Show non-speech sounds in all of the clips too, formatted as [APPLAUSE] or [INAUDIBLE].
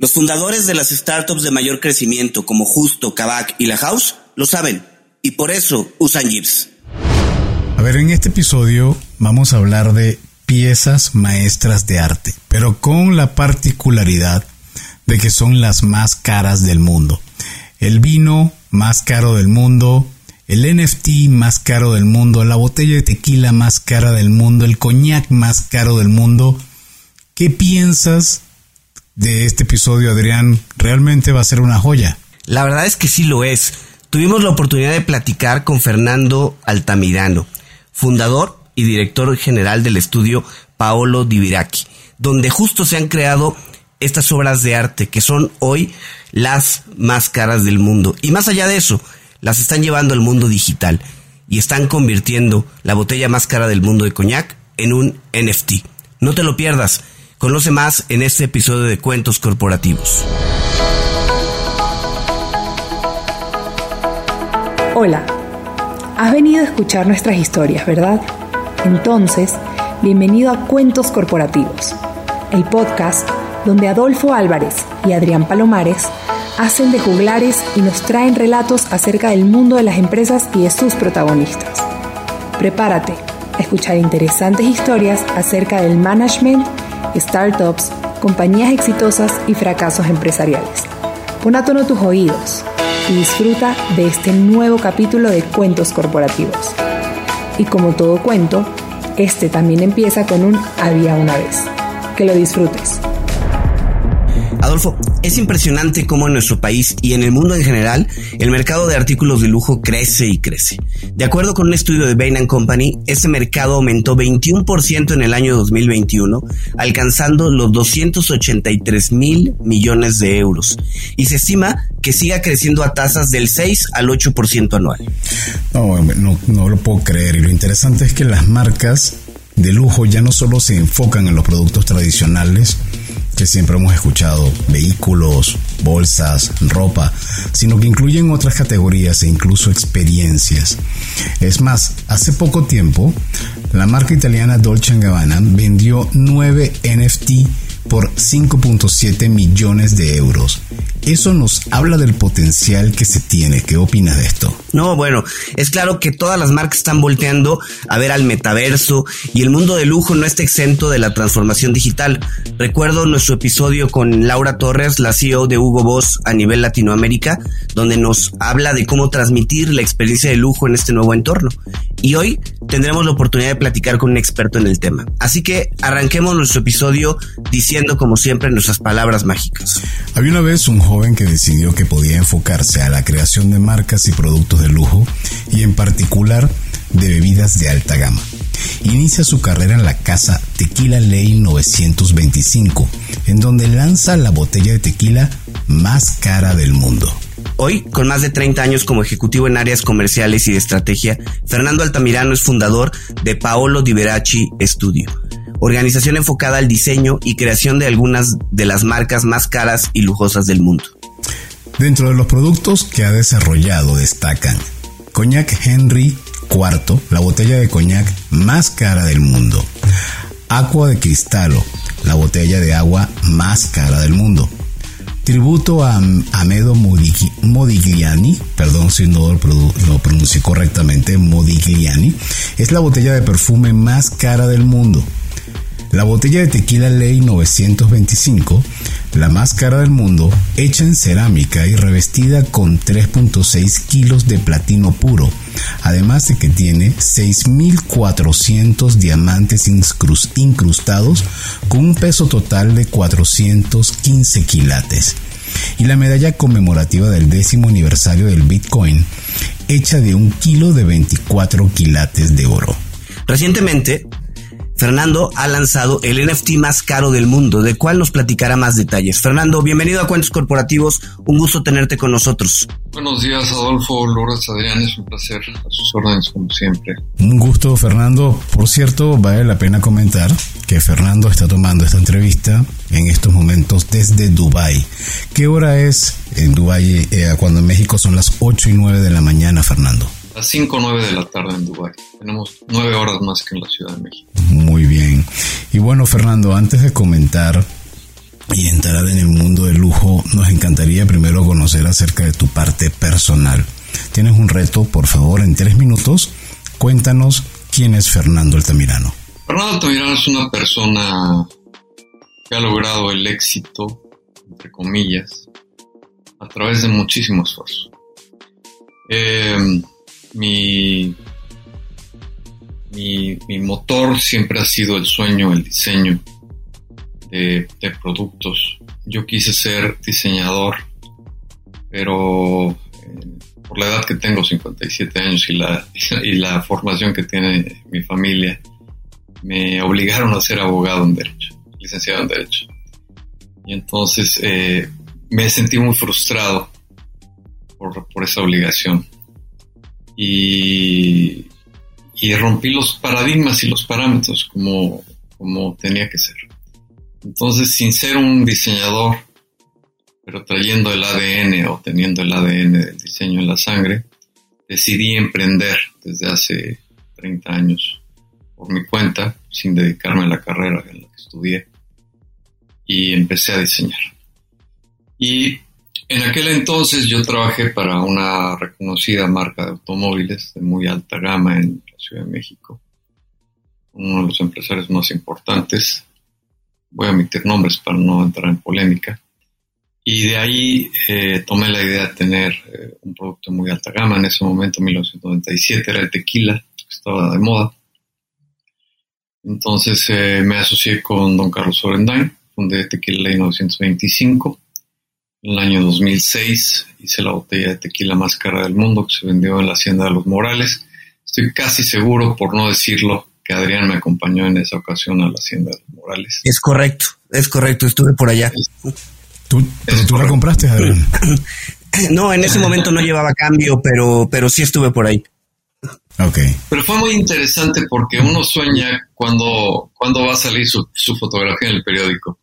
Los fundadores de las startups de mayor crecimiento como Justo, Kavak y La House lo saben y por eso usan Jeeps. A ver, en este episodio vamos a hablar de piezas maestras de arte, pero con la particularidad de que son las más caras del mundo. El vino más caro del mundo, el NFT más caro del mundo, la botella de tequila más cara del mundo, el coñac más caro del mundo. ¿Qué piensas de este episodio, Adrián? ¿Realmente va a ser una joya? La verdad es que sí lo es. Tuvimos la oportunidad de platicar con Fernando Altamirano, fundador y director general del estudio Paolo Diviraki, donde justo se han creado estas obras de arte que son hoy las más caras del mundo. Y más allá de eso, las están llevando al mundo digital y están convirtiendo la botella más cara del mundo de coñac en un NFT. No te lo pierdas. Conoce más en este episodio de Cuentos Corporativos. Hola, has venido a escuchar nuestras historias, ¿verdad? Entonces, bienvenido a Cuentos Corporativos, el podcast donde Adolfo Álvarez y Adrián Palomares hacen de juglares y nos traen relatos acerca del mundo de las empresas y de sus protagonistas. Prepárate a escuchar interesantes historias acerca del management, startups, compañías exitosas y fracasos empresariales. Pon a tono tus oídos y disfruta de este nuevo capítulo de Cuentos Corporativos. Y como todo cuento, este también empieza con un había una vez. Que lo disfrutes. Adolfo, es impresionante cómo en nuestro país y en el mundo en general el mercado de artículos de lujo crece y crece. De acuerdo con un estudio de Bain Company, ese mercado aumentó 21% en el año 2021, alcanzando los 283 mil millones de euros. Y se estima que siga creciendo a tasas del 6 al 8% anual. No lo puedo creer. Y lo interesante es que las marcas de lujo ya no solo se enfocan en los productos tradicionales, que siempre hemos escuchado, vehículos, bolsas, ropa, sino que incluyen otras categorías e incluso experiencias. Es más, hace poco tiempo, la marca italiana Dolce Gabbana vendió 9 NFT por 5.7 millones de euros. Eso nos habla del potencial que se tiene. ¿Qué opinas de esto? No, bueno, es claro que todas las marcas están volteando a ver al metaverso y el mundo de lujo no está exento de la transformación digital. Recuerdo nuestro episodio con Laura Torres, la CEO de Hugo Boss a nivel Latinoamérica, donde nos habla de cómo transmitir la experiencia de lujo en este nuevo entorno. Y hoy tendremos la oportunidad de platicar con un experto en el tema. Así que arranquemos nuestro episodio diciendo como siempre nuestras palabras mágicas. Había una vez un joven que decidió que podía enfocarse a la creación de marcas y productos de lujo y en particular de bebidas de alta gama. Inicia su carrera en la casa Tequila Ley 925, en donde lanza la botella de tequila más cara del mundo. Hoy, con más de 30 años como ejecutivo en áreas comerciales y de estrategia, Fernando Altamirano es fundador de Paolo Di Veraci Studio, organización enfocada al diseño y creación de algunas de las marcas más caras y lujosas del mundo. Dentro de los productos que ha desarrollado destacan Coñac Henry IV, la botella de coñac más cara del mundo. Aqua de Cristalo, la botella de agua más cara del mundo. Tributo a Amedo Modigliani, perdón si no lo pronuncié correctamente, Modigliani, es la botella de perfume más cara del mundo. La botella de tequila Ley 925, la más cara del mundo, hecha en cerámica y revestida con 3.6 kilos de platino puro, además de que tiene 6.400 diamantes incrustados con un peso total de 415 quilates. Y la medalla conmemorativa del décimo aniversario del Bitcoin, hecha de un kilo de 24 quilates de oro. Recientemente, Fernando ha lanzado el NFT más caro del mundo, del cual nos platicará más detalles. Fernando, bienvenido a Cuentos Corporativos, un gusto tenerte con nosotros. Buenos días, Adolfo, Lourdes, Adrián, es un placer, a sus órdenes como siempre. Un gusto, Fernando. Por cierto, vale la pena comentar que Fernando está tomando esta entrevista en estos momentos desde Dubai. ¿Qué hora es en Dubai eh, cuando en México son las 8 y 9 de la mañana, Fernando? Las 5 o 9 de la tarde en Dubái. Tenemos 9 horas más que en la Ciudad de México. Muy bien. Y bueno, Fernando, antes de comentar y entrar en el mundo del lujo, nos encantaría primero conocer acerca de tu parte personal. Tienes un reto, por favor, en tres minutos. Cuéntanos quién es Fernando Altamirano. Fernando Altamirano es una persona que ha logrado el éxito, entre comillas, a través de muchísimo esfuerzo. Eh, mi, mi, motor siempre ha sido el sueño, el diseño de, productos. Yo quise ser diseñador, pero eh, por la edad que tengo, 57 años, y la, [LAUGHS] y la formación que tiene mi familia, me obligaron a ser abogado en Derecho, licenciado en Derecho. Y entonces eh, me sentí muy frustrado por, por esa obligación y, rompí los paradigmas y los parámetros como, como tenía que ser. Entonces, sin ser un diseñador, pero trayendo el ADN o teniendo el ADN del diseño en la sangre, decidí emprender desde hace 30 años por mi cuenta, sin dedicarme a la carrera en la que estudié, y empecé a diseñar. Y en aquel entonces yo trabajé para una reconocida marca de automóviles de muy alta gama en la Ciudad de México, uno de los empresarios más importantes. Voy a omitir nombres para no entrar en polémica. Y de ahí eh, tomé la idea de tener eh, un producto de muy alta gama. En ese momento, en 1997, era el tequila, que estaba de moda. Entonces eh, me asocié con don Carlos Orendain, fundé Tequila Ley 925 en el año 2006 hice la botella de tequila más cara del mundo que se vendió en la Hacienda de los Morales. Estoy casi seguro, por no decirlo, que Adrián me acompañó en esa ocasión a la Hacienda de los Morales. Es correcto, es correcto, estuve por allá. ¿Tú, tú la compraste, Adrián? [CLEARS THROAT] No, en ese momento no llevaba cambio, pero, pero sí estuve por ahí. Okay. Pero fue muy interesante porque uno sueña cuando, cuando va a salir su, su fotografía en el periódico.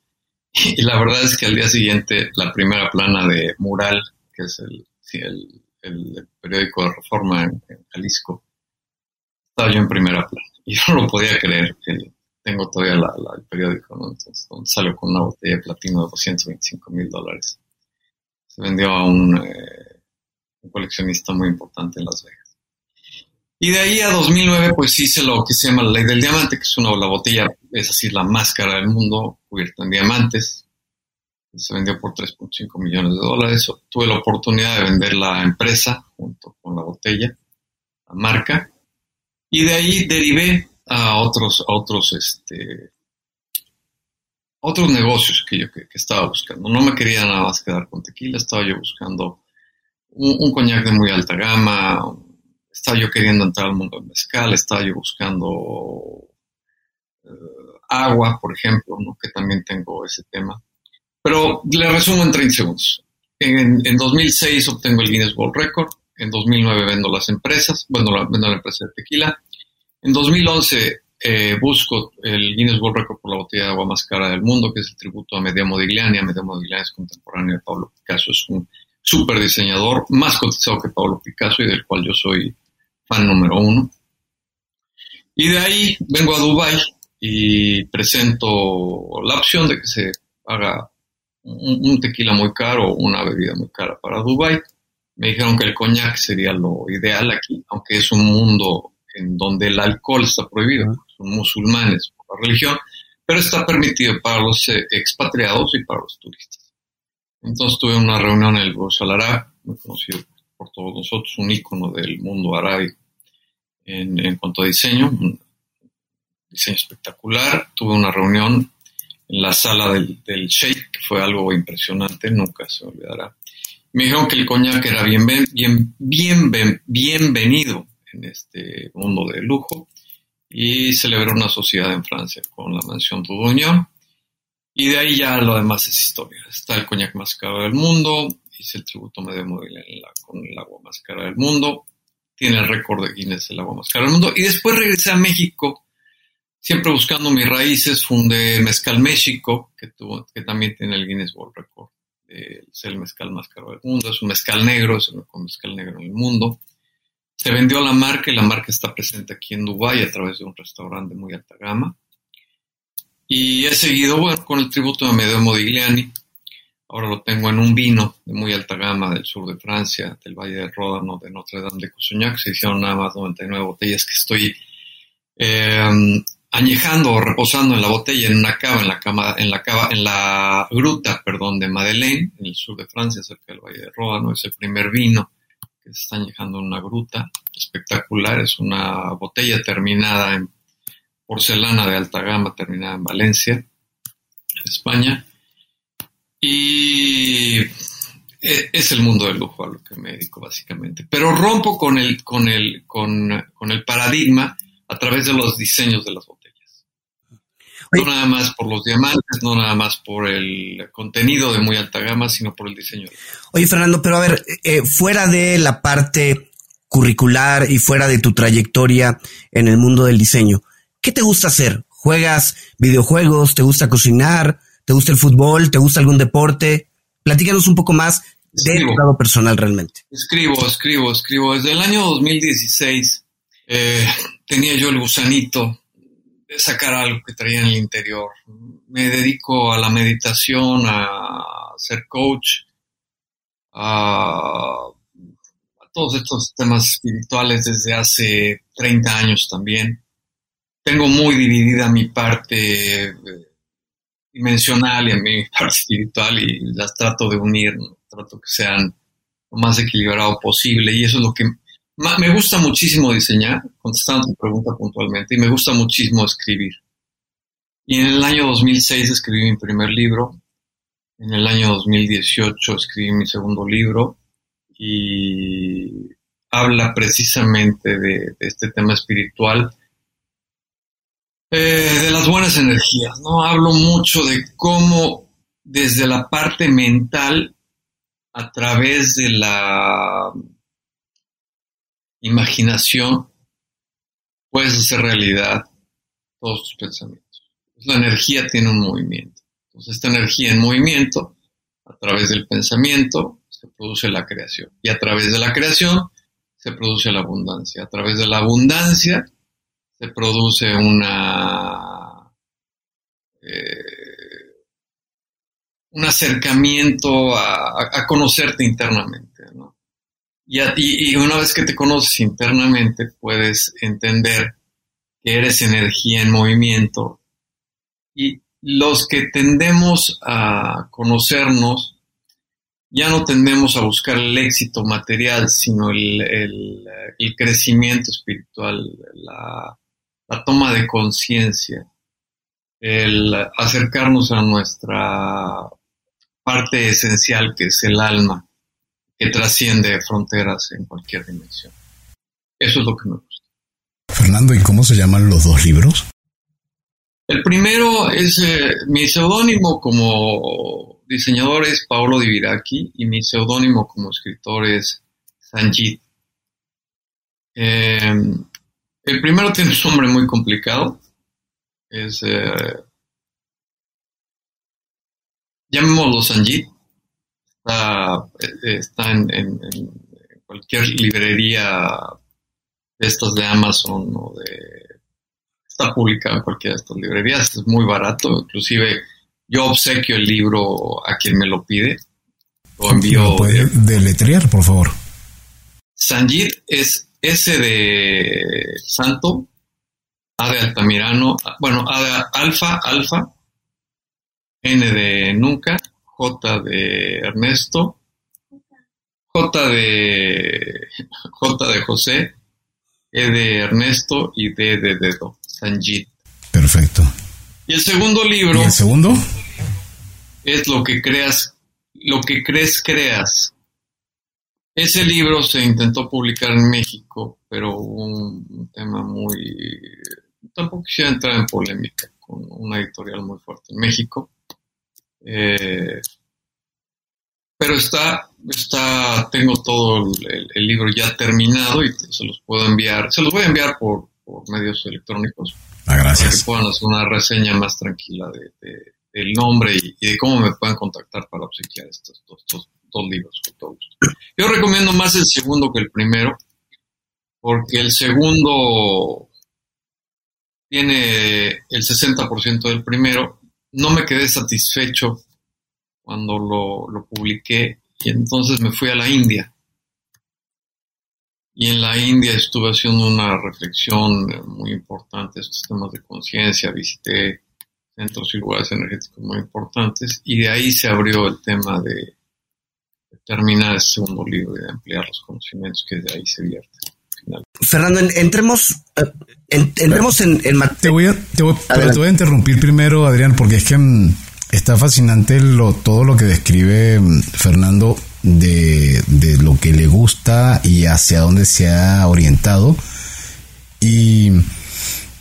Y la verdad es que al día siguiente la primera plana de Mural, que es el, el, periódico de Reforma en, Jalisco, estaba yo en primera plana. Y [LAUGHS] yo no lo podía creer, que tengo todavía el periódico, ¿no? Entonces, salió con una botella de platino de 225 mil dólares. Se vendió a un, eh, un coleccionista muy importante en Las Vegas. Y de ahí a 2009, pues hice lo que se llama la ley del diamante, que es una la botella, es así, la más cara del mundo, cubierta en diamantes. Se vendió por 3.5 millones de dólares. Tuve la oportunidad de vender la empresa junto con la botella, la marca. Y de ahí derivé a otros, a otros, este, otros negocios que yo que, estaba buscando. No me quería nada más quedar con tequila, estaba yo buscando un, un coñac de muy alta gama, estaba yo queriendo entrar al mundo del mezcal, estaba yo buscando eh, agua, por ejemplo, que también tengo ese tema. Pero le resumo en 30 segundos. En, 2006 obtengo el Guinness World Record, en 2009 vendo las empresas, bueno, vendo la empresa de tequila. En 2011 eh, busco el Guinness World Record por la botella de agua más cara del mundo, que es el tributo a Medea Modigliani. A Medea Modigliani es contemporáneo de Pablo Picasso, es un super diseñador, más cotizado que Pablo Picasso y del cual yo soy fan número uno. Y de ahí vengo a Dubai y presento la opción de que se haga un, tequila muy caro o una bebida muy cara para Dubai. Me dijeron que el coñac sería lo ideal aquí, aunque es un mundo en donde el alcohol está prohibido, son musulmanes por la religión, pero está permitido para los eh, expatriados y para los turistas. Entonces tuve una reunión en el Burj Al muy conocido por todos nosotros, un ícono del mundo árabe en, cuanto a diseño, un diseño espectacular. Tuve una reunión en la sala del, Sheikh, que fue algo impresionante, nunca se olvidará. Me dijeron que el coñac era bien, bien, bien, bienvenido en este mundo de lujo y celebró una sociedad en Francia con la mansión Dudognon. Y de ahí ya lo demás es historia. Está el coñac más caro del mundo, hice el tributo medio móvil con el agua más cara del mundo, tiene el récord de Guinness el agua más cara del mundo. Y después regresé a México, siempre buscando mis raíces, fundé Mezcal México, que, tuvo, que también tiene el Guinness World Record. es el mezcal más caro del mundo, es un mezcal negro, es el mejor mezcal negro en el mundo. Se vendió la marca y la marca está presente aquí en Dubái a través de un restaurante de muy alta gama. Y he seguido con el tributo de Medeo Modigliani. Ahora lo tengo en un vino de muy alta gama del sur de Francia, del Valle del Ródano, de Notre Dame de Coussignac. Se hicieron nada más 99 botellas que estoy eh, añejando o reposando en la botella en una cava, en la cama, en la cava, en la gruta, perdón, de Madeleine, en el sur de Francia, cerca del Valle del Ródano. Es el primer vino que se está añejando en una gruta espectacular. Es una botella terminada en porcelana de alta gama, terminada en Valencia, España. Y e, es el mundo del lujo a lo que me dedico básicamente. Pero rompo con el, con el, con, el paradigma a través de los diseños de las botellas. No nada más por los diamantes, no nada más por el contenido de muy alta gama, sino por el diseño. Oye, Fernando, pero a ver, eh, fuera de la parte curricular y fuera de tu trayectoria en el mundo del diseño, ¿qué te gusta hacer? ¿Juegas videojuegos? ¿Te gusta cocinar? ¿Te gusta el fútbol? ¿Te gusta algún deporte? Platícanos un poco más de tu lado personal realmente. Escribo, escribo, escribo. Desde el año 2016 eh, tenía yo el gusanito sacar algo que traía en el interior. Me dedico a la meditación, a ser coach, a, todos estos temas espirituales desde hace 30 años también. Tengo muy dividida mi parte eh, dimensional y mi parte espiritual y las trato de unir, trato que sean lo más equilibrado posible y eso es lo que me gusta muchísimo diseñar, contestando tu pregunta puntualmente, y me gusta muchísimo escribir. Y en el año 2006 escribí mi primer libro, en el año 2018 escribí mi segundo libro y habla precisamente de, este tema espiritual, eh, de las buenas energías, ¿no? Hablo mucho de cómo desde la parte mental, a través de la imaginación puedes hacer realidad todos tus pensamientos. La energía tiene un movimiento. Entonces, esta energía en movimiento, a través del pensamiento, se produce la creación. Y a través de la creación, se produce la abundancia. A través de la abundancia, se produce una... Eh, un acercamiento a conocerte internamente. ¿no? Y, una vez que te conoces internamente, puedes entender que eres energía en movimiento. Y los que tendemos a conocernos, ya no tendemos a buscar el éxito material, sino el, crecimiento espiritual, la, la toma de conciencia, el acercarnos a nuestra parte esencial que es el alma que trasciende fronteras en cualquier dimensión. Eso es lo que me gusta. Fernando, ¿y cómo se llaman los dos libros? El primero es eh, mi seudónimo como diseñador es Paolo Di Viraki y mi seudónimo como escritor es Sanjit. Em, el primero tiene un nombre muy complicado. Es. Eh, llamémoslo Sanjit está, está en, cualquier librería de estas de Amazon o de... Está publicado en cualquiera de estas librerías, es muy barato, inclusive yo obsequio el libro a quien me lo pide. Lo envío. ¿Puede deletrear, por favor? Sanjit es S de Santo, A de Altamirano, bueno, A de Alfa, Alfa, N de Nunca, J de Ernesto, J de J de José, E de Ernesto y D de Dedo, Sanjit. Perfecto. Y el segundo libro. ¿Y el segundo? Es lo que creas, lo que crees creas. Ese libro se intentó publicar en México, pero hubo un, tema muy... Tampoco quisiera entrar en polémica con una editorial muy fuerte en México. Eh, pero está, está, tengo todo el, libro ya terminado y se los puedo enviar, se los voy a enviar por, por medios electrónicos. Ah, gracias. Para que puedan hacer una reseña más tranquila de, del nombre y, de cómo me pueden contactar para obsequiar estos, dos libros. Yo recomiendo más el segundo que el primero, porque el segundo tiene el 60% del primero. No me quedé satisfecho cuando lo, publiqué y entonces me fui a la India y en la India estuve haciendo una reflexión muy importante estos temas de conciencia, visité centros y lugares energéticos muy importantes y de ahí se abrió el tema de, terminar el segundo libro y de ampliar los conocimientos que de ahí se vierten. Fernando, entremos, eh, entremos en, en Te voy, a, te, voy, te voy a interrumpir primero, Adrián, porque es que mm, está fascinante lo, todo lo que describe mm, Fernando de, lo que le gusta y hacia dónde se ha orientado. Y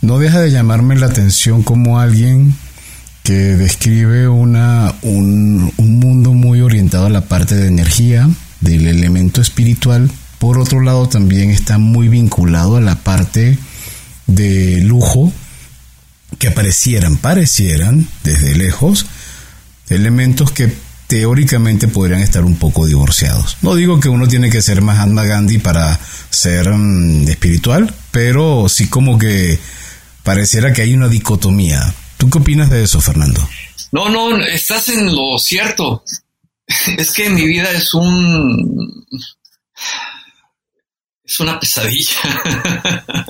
no deja de llamarme la atención como alguien que describe una, un, un mundo muy orientado a la parte de energía, del elemento espiritual. Por otro lado, también está muy vinculado a la parte de lujo, que aparecieran, parecieran desde lejos, elementos que teóricamente podrían estar un poco divorciados. No digo que uno tiene que ser Mahatma Gandhi para ser mm, espiritual, pero sí como que pareciera que hay una dicotomía. ¿Tú qué opinas de eso, Fernando? No, no, estás en lo cierto. [LAUGHS] Es que mi vida es un... Es una pesadilla. [LAUGHS]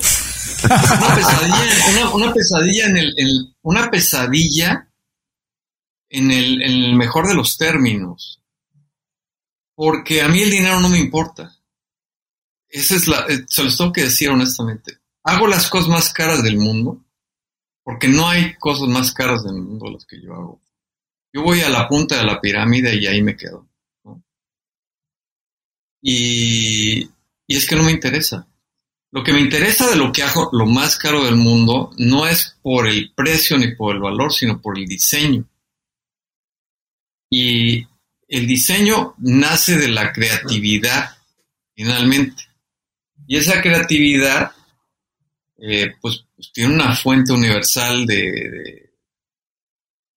una pesadilla, una, pesadilla en el, una pesadilla en el, mejor de los términos. Porque a mí el dinero no me importa. Esa es la, eh, se los tengo que decir honestamente. Hago las cosas más caras del mundo, porque no hay cosas más caras del mundo las que yo hago. Yo voy a la punta de la pirámide y ahí me quedo. Y, y es que no me interesa. Lo que me interesa de lo que hago, lo más caro del mundo, no es por el precio ni por el valor, sino por el diseño. Y el diseño nace de la creatividad, finalmente. Y esa creatividad, eh, pues, pues, tiene una fuente universal de,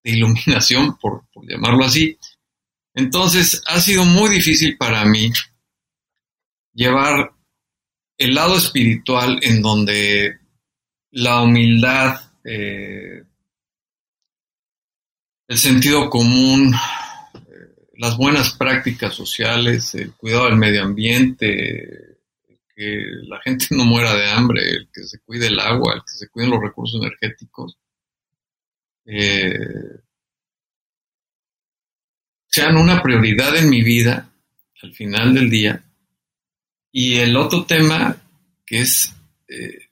iluminación, por, llamarlo así. Entonces, ha sido muy difícil para mí llevar el lado espiritual en donde la humildad, eh, el sentido común, las buenas prácticas sociales, el cuidado del medio ambiente, que la gente no muera de hambre, el que se cuide el agua, el que se cuiden los recursos energéticos, eh, sean una prioridad en mi vida al final del día. Y el otro tema que es eh,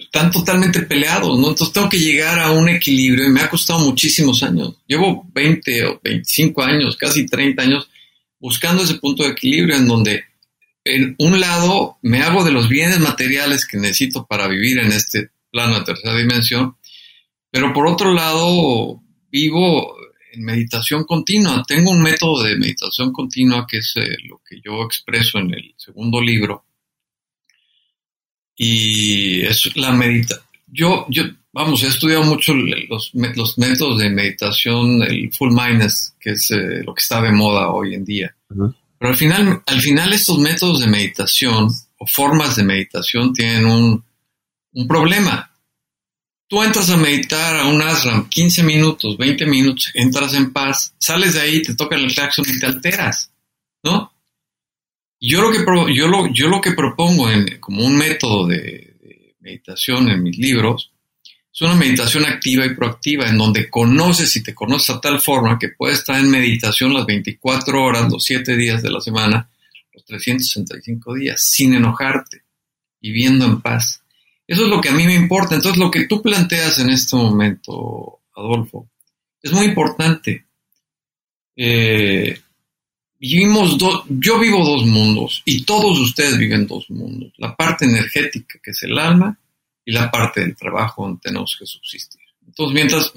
están totalmente peleados, ¿no? Entonces tengo que llegar a un equilibrio y me ha costado muchísimos años. Llevo 20 o 25 años, casi 30 años, buscando ese punto de equilibrio en donde, en un lado, me hago de los bienes materiales que necesito para vivir en este plano de tercera dimensión, pero por otro lado, vivo en meditación continua. Tengo un método de meditación continua que es eh, lo que yo expreso en el segundo libro, y es la medita yo, yo, vamos, he estudiado mucho los, métodos de meditación, el full mindness, que es eh, lo que está de moda hoy en día. Pero al final, al final estos métodos de meditación o formas de meditación tienen un, un problema. Tú entras a meditar a un ashram 15 minutos, 20 minutos, entras en paz, sales de ahí, te tocan el claxon y te alteras, ¿no? Yo lo que, yo lo, yo lo que propongo en, como un método de, meditación en mis libros es una meditación activa y proactiva en donde conoces y te conoces a tal forma que puedes estar en meditación las 24 horas, los 7 días de la semana, los 365 días, sin enojarte, viviendo en paz. Eso es lo que a mí me importa. Entonces, lo que tú planteas en este momento, Adolfo, es muy importante. Eh, vivimos dos, yo vivo dos mundos y todos ustedes viven dos mundos. La parte energética, que es el alma, y la parte del trabajo donde tenemos que subsistir. Entonces, mientras,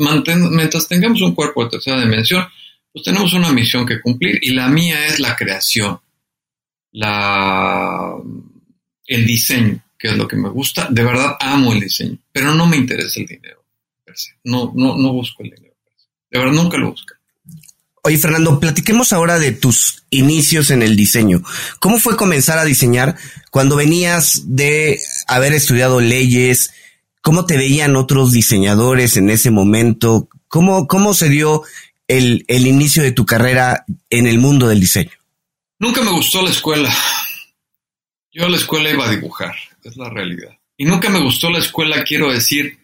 mientras tengamos un cuerpo de tercera dimensión, pues tenemos una misión que cumplir y la mía es la creación, la, el diseño, que es lo que me gusta. De verdad amo el diseño, pero no me interesa el dinero. No, no, no busco el dinero. De verdad nunca lo busco. Oye, Fernando, platiquemos ahora de tus inicios en el diseño. ¿Cómo fue comenzar a diseñar cuando venías de haber estudiado leyes? ¿Cómo te veían otros diseñadores en ese momento? ¿Cómo, cómo se dio el, el inicio de tu carrera en el mundo del diseño? Nunca me gustó la escuela. Yo a la escuela iba a dibujar, es la realidad. Y nunca me gustó la escuela, quiero decir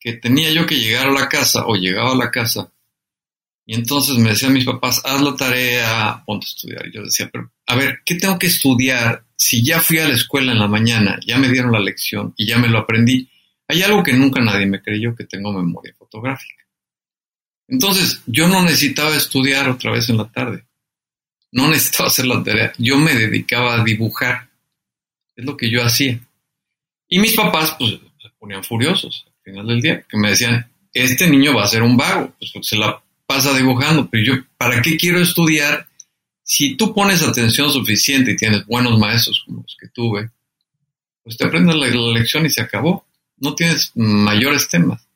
que tenía yo que llegar a la casa o llegaba a la casa y entonces me decían mis papás, haz la tarea, ponte a estudiar. Y yo decía, pero a ver, ¿qué tengo que estudiar si ya fui a la escuela en la mañana, ya me dieron la lección y ya me lo aprendí? Hay algo que nunca nadie me creyó, que tengo memoria fotográfica. Entonces, yo no necesitaba estudiar otra vez en la tarde. No [LAUGHS] necesitaba hacer la tarea. Yo me dedicaba a dibujar. Es lo que yo hacía. Y mis papás, pues, se ponían furiosos al final del día, porque me decían, este niño va a ser un vago. Pues se la pasa dibujando, pero yo, ¿para qué quiero estudiar? Si tú pones atención suficiente y tienes buenos maestros como los que tuve, pues te aprendes la, lección y se acabó. No tienes mayores temas.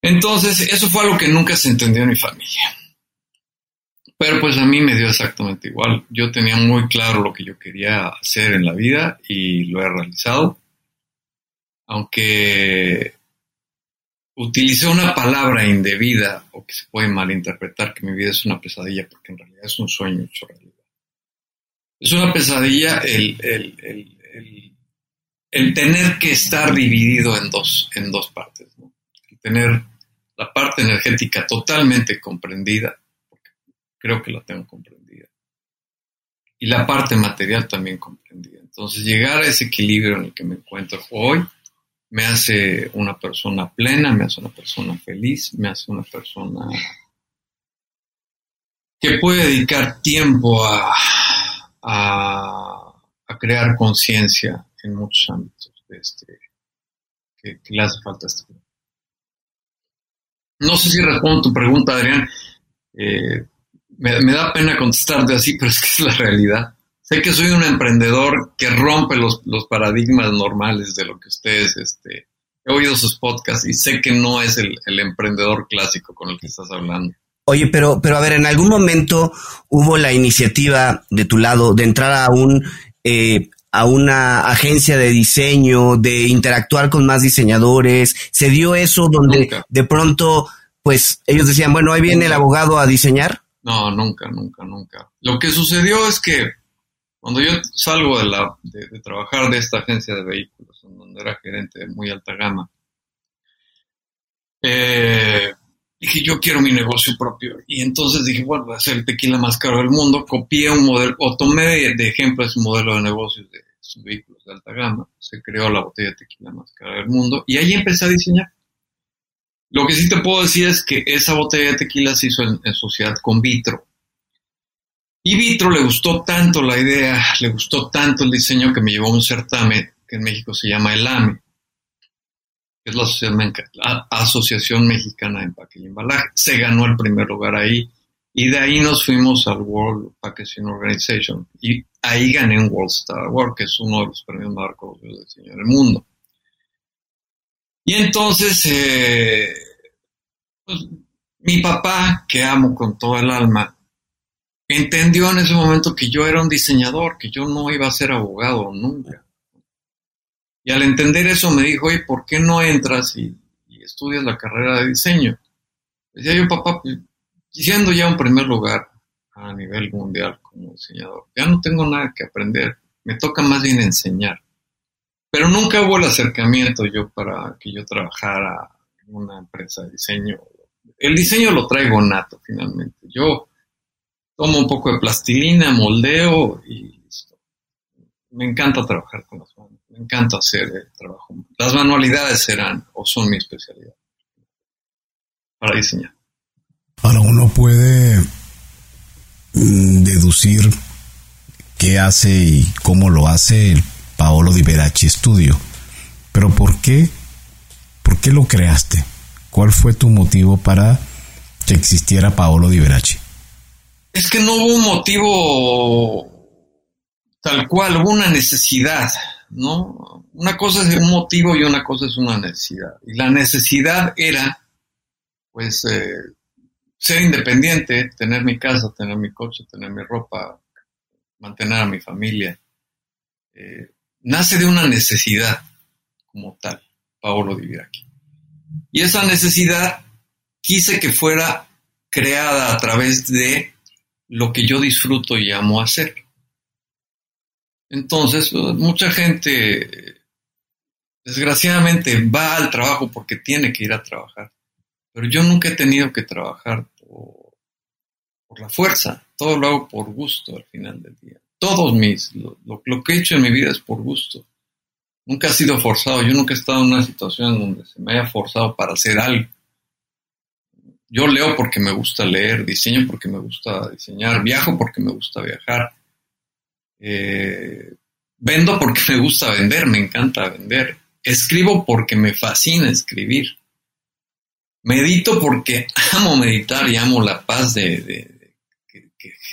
Entonces, eso fue algo que nunca se entendió en mi familia. Pero pues a mí me dio exactamente igual. Yo tenía muy claro lo que yo quería hacer en la vida y lo he realizado. Aunque utilicé una palabra indebida o que se puede malinterpretar que mi vida es una pesadilla, porque en realidad es un sueño hecho realidad. Es una pesadilla el, el, tener que estar dividido en dos, en dos partes, el tener la parte energética totalmente comprendida, porque creo que la tengo comprendida, y la parte material también comprendida. Entonces llegar a ese equilibrio en el que me encuentro hoy, me hace una persona plena, me hace una persona feliz, me hace una persona que puede dedicar tiempo a, a, crear conciencia en muchos ámbitos de este, que, le hace falta este No sé si respondo tu pregunta, Adrián. Eh, me, me, da pena contestarte así, pero es que es la realidad. Sé que soy un emprendedor que rompe los, paradigmas normales de lo que ustedes, este, he oído sus podcasts y sé que no es el, emprendedor clásico con el que estás hablando. Oye, pero, pero a ver, en algún momento hubo la iniciativa de tu lado de entrar a un eh, a una agencia de diseño, de interactuar con más diseñadores. Se dio eso donde de pronto, pues ellos decían, bueno, ahí viene el abogado a diseñar. No, nunca, nunca, nunca. Lo que sucedió es que cuando yo salgo de, la, de, trabajar de esta agencia de vehículos, en donde era gerente de muy alta gama, eh, dije, yo quiero mi negocio propio. Y entonces dije, bueno, voy a hacer el tequila más caro del mundo. Copié un modelo, o tomé de, ejemplo ese modelo de negocios de vehículos de alta gama. Se creó la botella de tequila más cara del mundo. Y ahí empecé a diseñar. Lo que sí te puedo decir es que esa botella de tequila se hizo en sociedad con Vitro. Y Vitro le gustó tanto la idea, le gustó tanto el diseño que me llevó a un certamen que en México se llama el AME, que es la Asociación Mexicana de Empaque y Embalaje. Se ganó el primer lugar ahí y de ahí nos fuimos al World Packaging Organization y ahí gané un World Star Award, que es uno de los premios más reconocidos de diseño del mundo. Y entonces, eh, pues, mi papá, que amo con todo el alma, entendió en ese momento que yo era un diseñador, que yo no iba a ser abogado nunca. Y al entender eso me dijo, oye, ¿por qué no entras y, estudias la carrera de diseño? Decía yo, papá, pues, siendo ya un primer lugar a nivel mundial como diseñador, ya no tengo nada que aprender, me toca más bien enseñar. Pero nunca hubo el acercamiento yo para que yo trabajara en una empresa de diseño. El diseño lo traigo nato finalmente. Yo tomo un poco de plastilina, moldeo y listo. Me encanta trabajar con las manos, me encanta hacer el trabajo. Las manualidades serán o son mi especialidad para diseñar. Ahora uno puede mm, deducir qué hace y cómo lo hace el Paolo Di Veraci Studio. Pero ¿por qué? ¿Por qué lo creaste? ¿Cuál fue tu motivo para que existiera Paolo Di Veraci? Es que no hubo un motivo tal cual, hubo una necesidad, ¿no? Una cosa es un motivo y una cosa es una necesidad. Y la necesidad era, pues, eh, ser independiente, tener mi casa, tener mi coche, tener mi ropa, mantener a mi familia. Eh, nace de una necesidad como tal, Paolo Di Viraki. Y esa necesidad quise que fuera creada a través de lo que yo disfruto y amo hacer. Entonces, mucha gente, desgraciadamente, va al trabajo porque tiene que ir a trabajar. Pero yo nunca he tenido que trabajar por, la fuerza. Todo lo hago por gusto al final del día. Todos mis, lo, lo, que he hecho en mi vida es por gusto. Nunca ha sido forzado. Yo nunca he estado en una situación donde se me haya forzado para hacer algo. Yo leo porque me gusta leer, diseño porque me gusta diseñar, viajo porque me gusta viajar, eh, vendo porque me gusta vender, me encanta vender, escribo porque me fascina escribir, medito porque amo meditar y amo la paz que,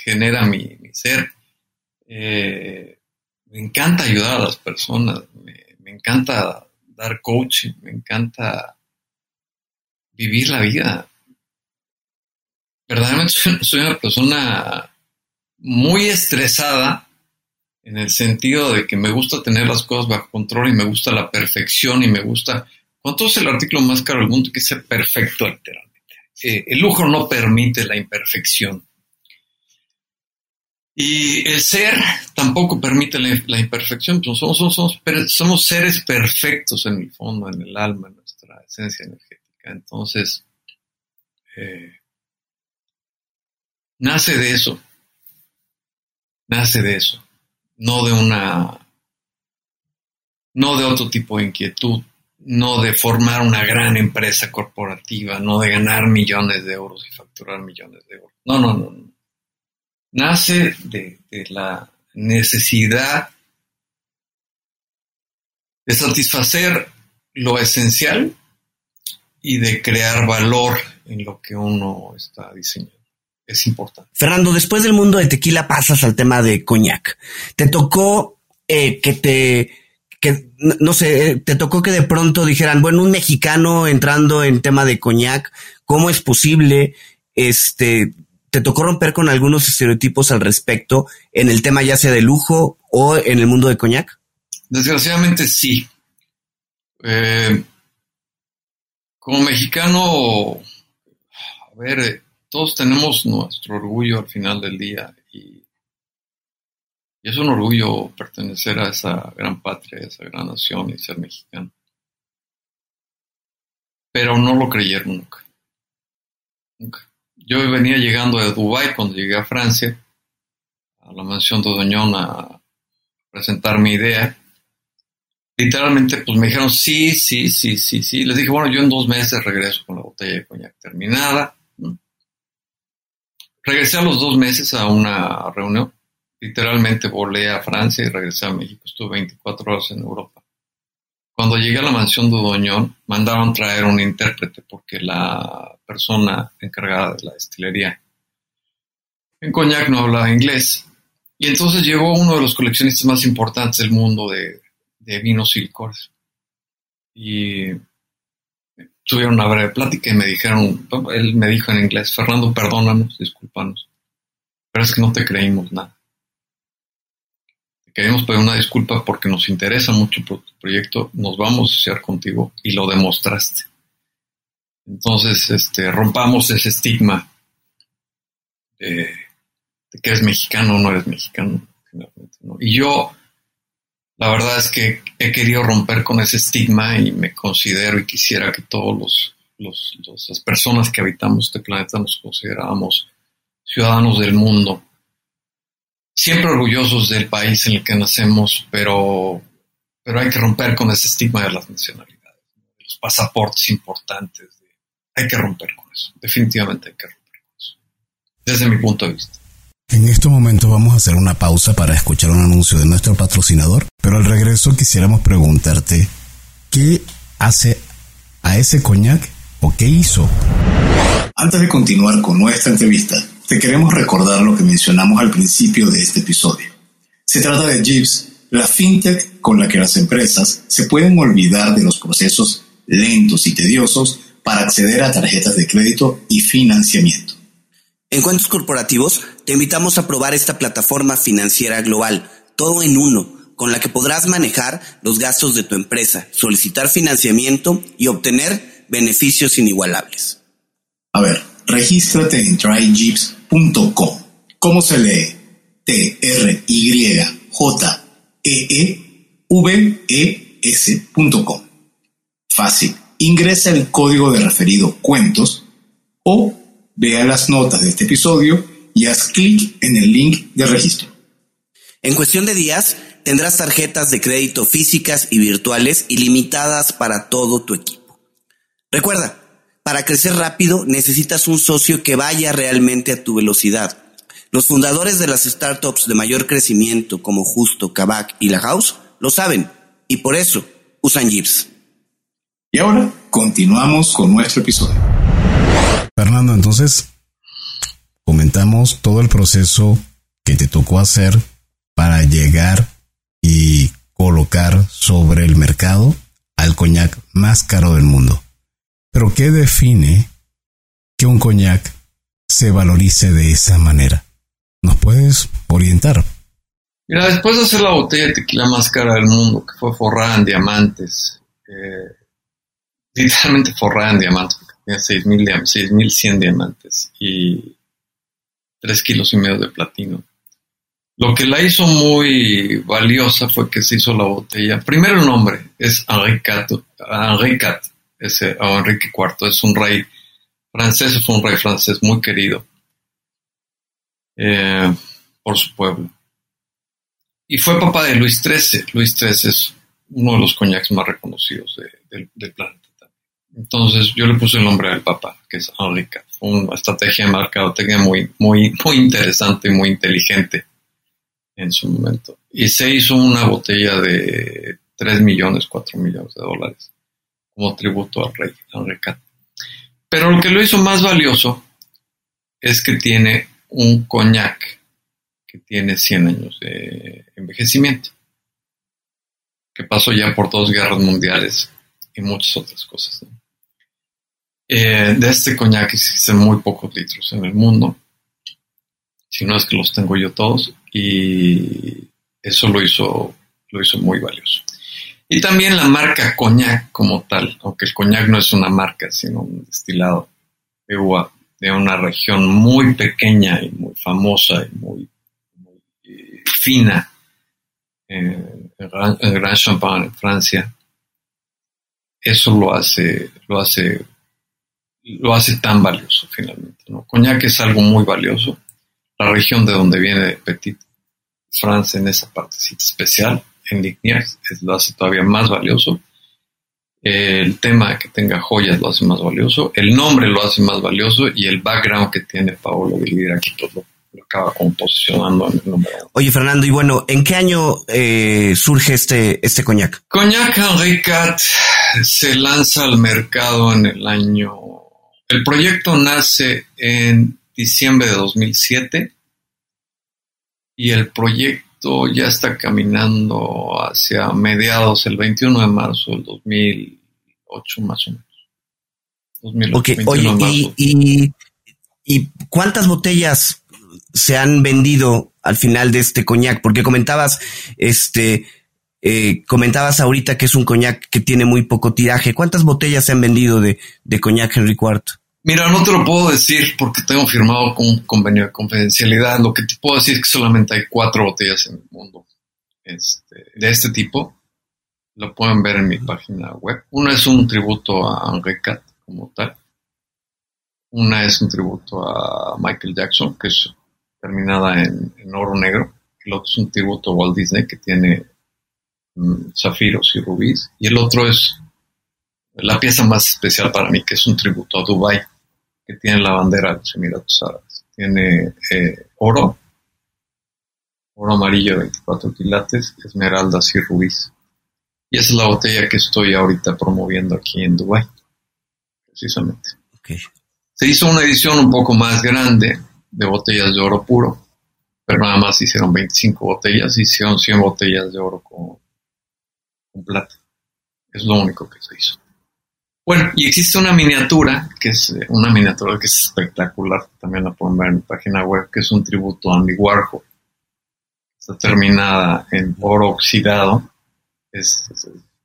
genera mi, ser. Eh, me encanta ayudar a las personas, me encanta dar coaching, me encanta vivir la vida verdaderamente soy una persona muy estresada en el sentido de que me gusta tener las cosas bajo control y me gusta la perfección y me gusta... ¿Cuánto es el artículo más caro del mundo que sea perfecto literalmente? Eh, el lujo no permite la imperfección. Y el ser tampoco permite la, imperfección. Pues somos, somos, somos, seres perfectos en el fondo, en el alma, en nuestra esencia energética. Entonces, eh, nace de eso, nace de eso, no de una, no de otro tipo de inquietud, no de formar una gran empresa corporativa, no de ganar millones de euros y facturar millones de euros. No, no, no. Nace de, de la necesidad de satisfacer lo esencial y de crear valor en lo que uno está diseñando es importante. Fernando, después del mundo de tequila pasas al tema de coñac. Te tocó eh, que te, que, no sé, te tocó que de pronto dijeran, bueno, un mexicano entrando en tema de coñac, ¿cómo es posible? Este, te tocó romper con algunos estereotipos al respecto en el tema ya sea de lujo o en el mundo de coñac? Desgraciadamente sí. Eh, como mexicano, a ver, todos tenemos nuestro orgullo al final del día y, es un orgullo pertenecer a esa gran patria, a esa gran nación y ser mexicano. Pero no lo creyeron nunca. Nunca. Yo venía llegando de Dubái cuando llegué a Francia, a la mansión de Doñón a presentar mi idea. Literalmente, pues me dijeron sí, sí, sí, sí, sí. Les dije, bueno, yo en dos meses regreso con la botella de coñac terminada. Regresé a los dos meses a una reunión. Literalmente volé a Francia y regresé a México. Estuve 24 horas en Europa. Cuando llegué a la mansión de Doñón, mandaron traer un intérprete porque la persona encargada de la destilería en Coñac no hablaba inglés. Y entonces llegó uno de los coleccionistas más importantes del mundo de, vinos y licores. Y tuvieron una breve plática y me dijeron, él me dijo en inglés, Fernando, perdónanos, discúlpanos, pero es que no te creímos nada. Te queremos pedir una disculpa porque nos interesa mucho tu proyecto, nos vamos a asociar contigo y lo demostraste. Entonces, este, rompamos ese estigma de, que eres mexicano o no eres mexicano. Y yo, la verdad es que he querido romper con ese estigma y me considero y quisiera que todos los, las personas que habitamos este planeta nos consideramos ciudadanos del mundo. Siempre orgullosos del país en el que nacemos, pero, pero hay que romper con ese estigma de las nacionalidades, de los pasaportes importantes. hay que romper con eso, definitivamente hay que romper con eso, desde mi punto de vista. En estos momentos vamos a hacer una pausa para escuchar un anuncio de nuestro patrocinador, pero al regreso quisiéramos preguntarte, ¿qué hace a ese coñac o qué hizo? Antes de continuar con nuestra entrevista, te queremos recordar lo que mencionamos al principio de este episodio. Se trata de Jeeps, la fintech con la que las empresas se pueden olvidar de los procesos lentos y tediosos para acceder a tarjetas de crédito y financiamiento. En Cuentos Corporativos, te invitamos a probar esta plataforma financiera global, todo en uno, con la que podrás manejar los gastos de tu empresa, solicitar financiamiento y obtener beneficios inigualables. A ver, regístrate en tryjeeps.com. ¿Cómo se lee? T-R-Y-J-E-E-V-E-S.com. Fácil. Ingresa el código de referido cuentos o Vea las notas de este episodio y haz clic en el link de registro. En cuestión de días, tendrás tarjetas de crédito físicas y virtuales ilimitadas para todo tu equipo. Recuerda, para crecer rápido necesitas un socio que vaya realmente a tu velocidad. Los fundadores de las startups de mayor crecimiento como Justo, Kavak y La House lo saben y por eso usan Jeeps. Y ahora continuamos con nuestro episodio. Fernando, entonces comentamos todo el proceso que te tocó hacer para llegar y colocar sobre el mercado al coñac más caro del mundo. Pero ¿qué define que un coñac se valorice de esa manera? ¿Nos puedes orientar? Mira, después de hacer la botella de tequila más cara del mundo, que fue forrada en diamantes, eh, [LAUGHS] literalmente forrada en diamantes, 6.100 diamantes y 3 kilos y medio de platino. Lo que la hizo muy valiosa fue que se hizo la botella. Primero el nombre es Henri Cat, Enrique IV, es un rey francés, fue un rey francés muy querido eh, por su pueblo. Y fue papá de Luis XIII. Luis XIII es uno de los coñacs más reconocidos del planeta. Entonces yo le puse el nombre al papá, que es. Fue una estrategia de mercadotecnia muy, muy, muy interesante y muy inteligente en su momento. Y se hizo una botella de 3 millones, 4 millones de dólares como tributo al rey Enrique. Pero lo que lo hizo más valioso es que tiene un coñac que tiene 100 años de envejecimiento, que pasó ya por dos guerras mundiales y muchas otras cosas. Eh, de este coñac existen muy pocos litros en el mundo, si no es que los tengo yo todos, y eso lo hizo, lo hizo muy valioso. Y también la marca coñac como tal, aunque el coñac no es una marca, sino un destilado de una región muy pequeña y muy famosa y muy, eh, fina, en Champagne en Francia, eso lo hace, lo hace lo hace tan valioso finalmente. ¿no? Coñac es algo muy valioso. La región de donde viene Petit France en esa partecita especial, en Lignières, lo hace todavía más valioso. El tema que tenga joyas lo hace más valioso, el nombre lo hace más valioso y el background que tiene Paolo de aquí pues lo, acaba como posicionando en el nombre. Oye Fernando, y bueno, ¿en qué año eh, surge este, este coñac? Coñac Henri Cat se lanza al mercado en el año el proyecto nace en diciembre de 2007 y el proyecto ya está caminando hacia mediados, el 21 de marzo del 2008 más o menos. Ok, oye, y, y, cuántas botellas se han vendido al final de este coñac? Porque comentabas, este, eh, comentabas ahorita que es un coñac que tiene muy poco tiraje. ¿Cuántas botellas se han vendido de, de coñac Henry IV? Mira, no te lo puedo decir porque tengo firmado un convenio de confidencialidad. Lo que te puedo decir es que solamente hay cuatro botellas en el mundo este, de este tipo. Lo pueden ver en mi página web. Una es un tributo a Henri Cat como tal. Una es un tributo a Michael Jackson, que es terminada en, oro negro. El otro es un tributo a Walt Disney, que tiene zafiros y rubíes. Y el otro es la pieza más especial para mí, que es un tributo a Dubai que tiene la bandera de los Emiratos Árabes. Tiene eh, oro, oro amarillo de 24 quilates, esmeraldas y rubíes. Y esa es la botella que estoy ahorita promoviendo aquí en Dubai, precisamente. Se hizo una edición un poco más grande de botellas de oro puro, pero nada más hicieron 25 botellas, hicieron 100 botellas de oro con, plata. Es lo único que se hizo. Bueno, y existe una miniatura, que es eh, una miniatura que es espectacular, también la pueden ver en mi página web, que es un tributo a Andy Warhol. Está terminada en oro oxidado, es,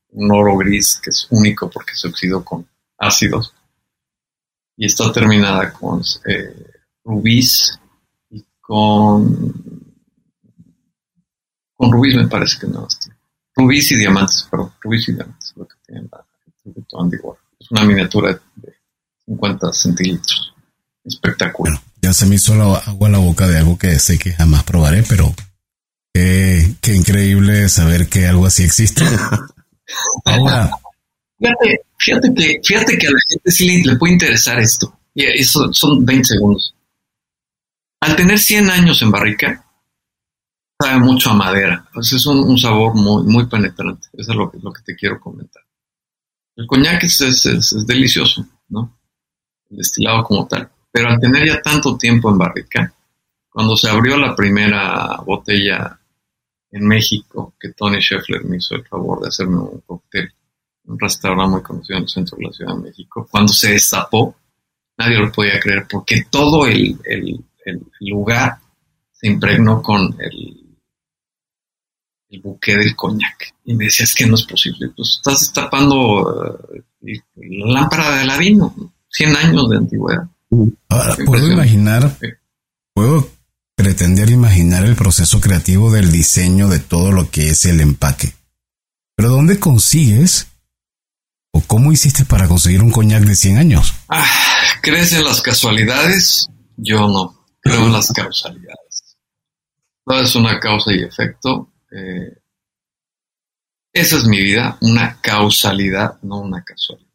un oro gris que es único porque se oxidó con ácidos, y está terminada con eh, y con... con me parece que no. Rubíes y diamantes, perdón, rubíes y diamantes, lo que tiene el tributo a Andy Warhol una miniatura de 50 centilitros. Espectacular. ya se me hizo la agua a la boca de algo que sé que jamás probaré, pero qué, increíble saber que algo así existe. [LAUGHS] Ahora. Fíjate, fíjate, que, fíjate que a la gente sí le, puede interesar esto. Y eso son 20 segundos. Al tener 100 años en barrica, sabe mucho a madera. es un, sabor muy, muy penetrante. Eso es lo, lo que te quiero comentar. El coñac es, delicioso, ¿no? El destilado como tal. Pero al tener ya tanto tiempo en barrica, cuando se abrió la primera botella en México, que Tony Scheffler me hizo el favor de hacerme un cóctel, un restaurante muy conocido en el centro de la Ciudad de México, cuando se destapó, nadie lo podía creer porque todo el lugar se impregnó con el el buque del coñac. Y me decías que no es posible. Pues estás destapando eh, la lámpara de Aladino, 100 años de antigüedad. Ahora, puedo imaginar, puedo pretender imaginar el proceso creativo del diseño de todo lo que es el empaque. Pero ¿dónde consigues o cómo hiciste para conseguir un coñac de 100 años? Ah, ¿Crees en las casualidades? Yo no, creo en las causalidades. Todo es una causa y efecto eh, esa es mi vida, una causalidad, no una casualidad.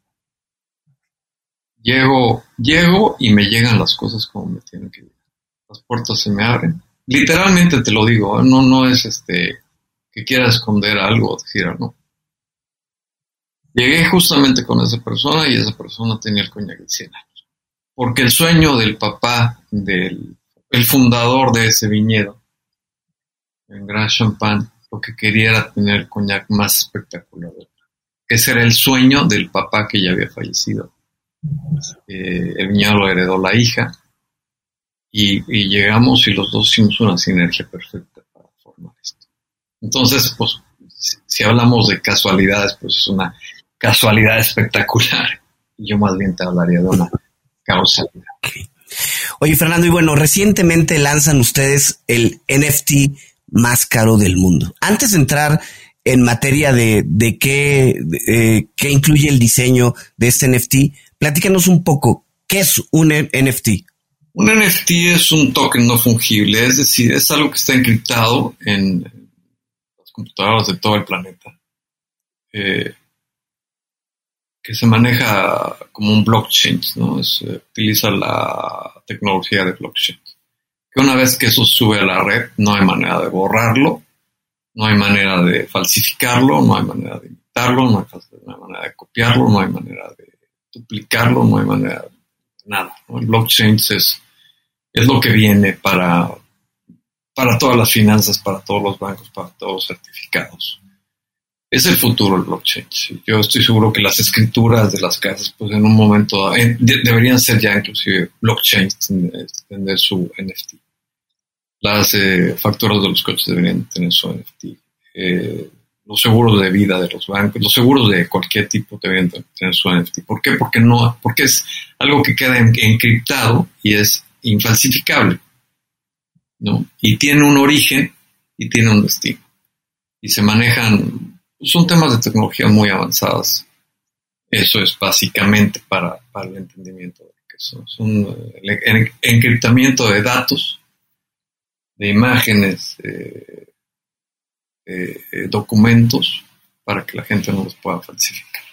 Llego, llego y me llegan las cosas como me tienen que llegar. Las puertas se me abren. Literalmente te lo digo, ¿eh? no, no es este que quiera esconder algo o decir no. Llegué justamente con esa persona y esa persona tenía el coñac de 100 años. Porque el sueño del papá, del el fundador de ese viñedo, en Gran Champagne, lo que quería era tener el coñac más espectacular. Ese era el sueño del papá que ya había fallecido. Eh, el viñedo lo heredó la hija y, llegamos y los dos hicimos una sinergia perfecta para formar esto. Entonces, pues, si, hablamos de casualidades, pues es una casualidad espectacular. Yo más bien te hablaría de una causalidad. Oye, Fernando, y bueno, recientemente lanzan ustedes el NFT más caro del mundo. Antes de entrar en materia de, de qué, eh, qué incluye el diseño de este NFT, platícanos un poco, ¿qué es un NFT? Un NFT es un token no fungible, es decir, es algo que está encriptado en las computadoras de todo el planeta, eh, que se maneja como un blockchain, ¿no? Es, eh, utiliza la tecnología de blockchain una vez que eso sube a la red, no hay manera de borrarlo, no hay manera de falsificarlo, no hay manera de imitarlo, no hay, manera de copiarlo, no hay manera de duplicarlo, no hay manera de nada. El blockchain es, es lo que viene para, para todas las finanzas, para todos los bancos, para todos los certificados. es el futuro del blockchain. Yo estoy seguro que las escrituras de las casas, pues en un momento eh, deberían ser ya inclusive blockchain, tener su NFT. Las eh, facturas de los coches deberían tener su NFT. Eh, los seguros de vida de los bancos, los seguros de cualquier tipo deberían tener su NFT. ¿Por qué? Porque no, porque es algo que queda encriptado y es infalsificable, ¿no? Y tiene un origen y tiene un destino. Y se manejan son temas de tecnología muy avanzadas. Eso es básicamente para, el entendimiento de lo que son. Son el encriptamiento de datos, de imágenes, eh, eh, documentos, para que la gente no los pueda falsificar.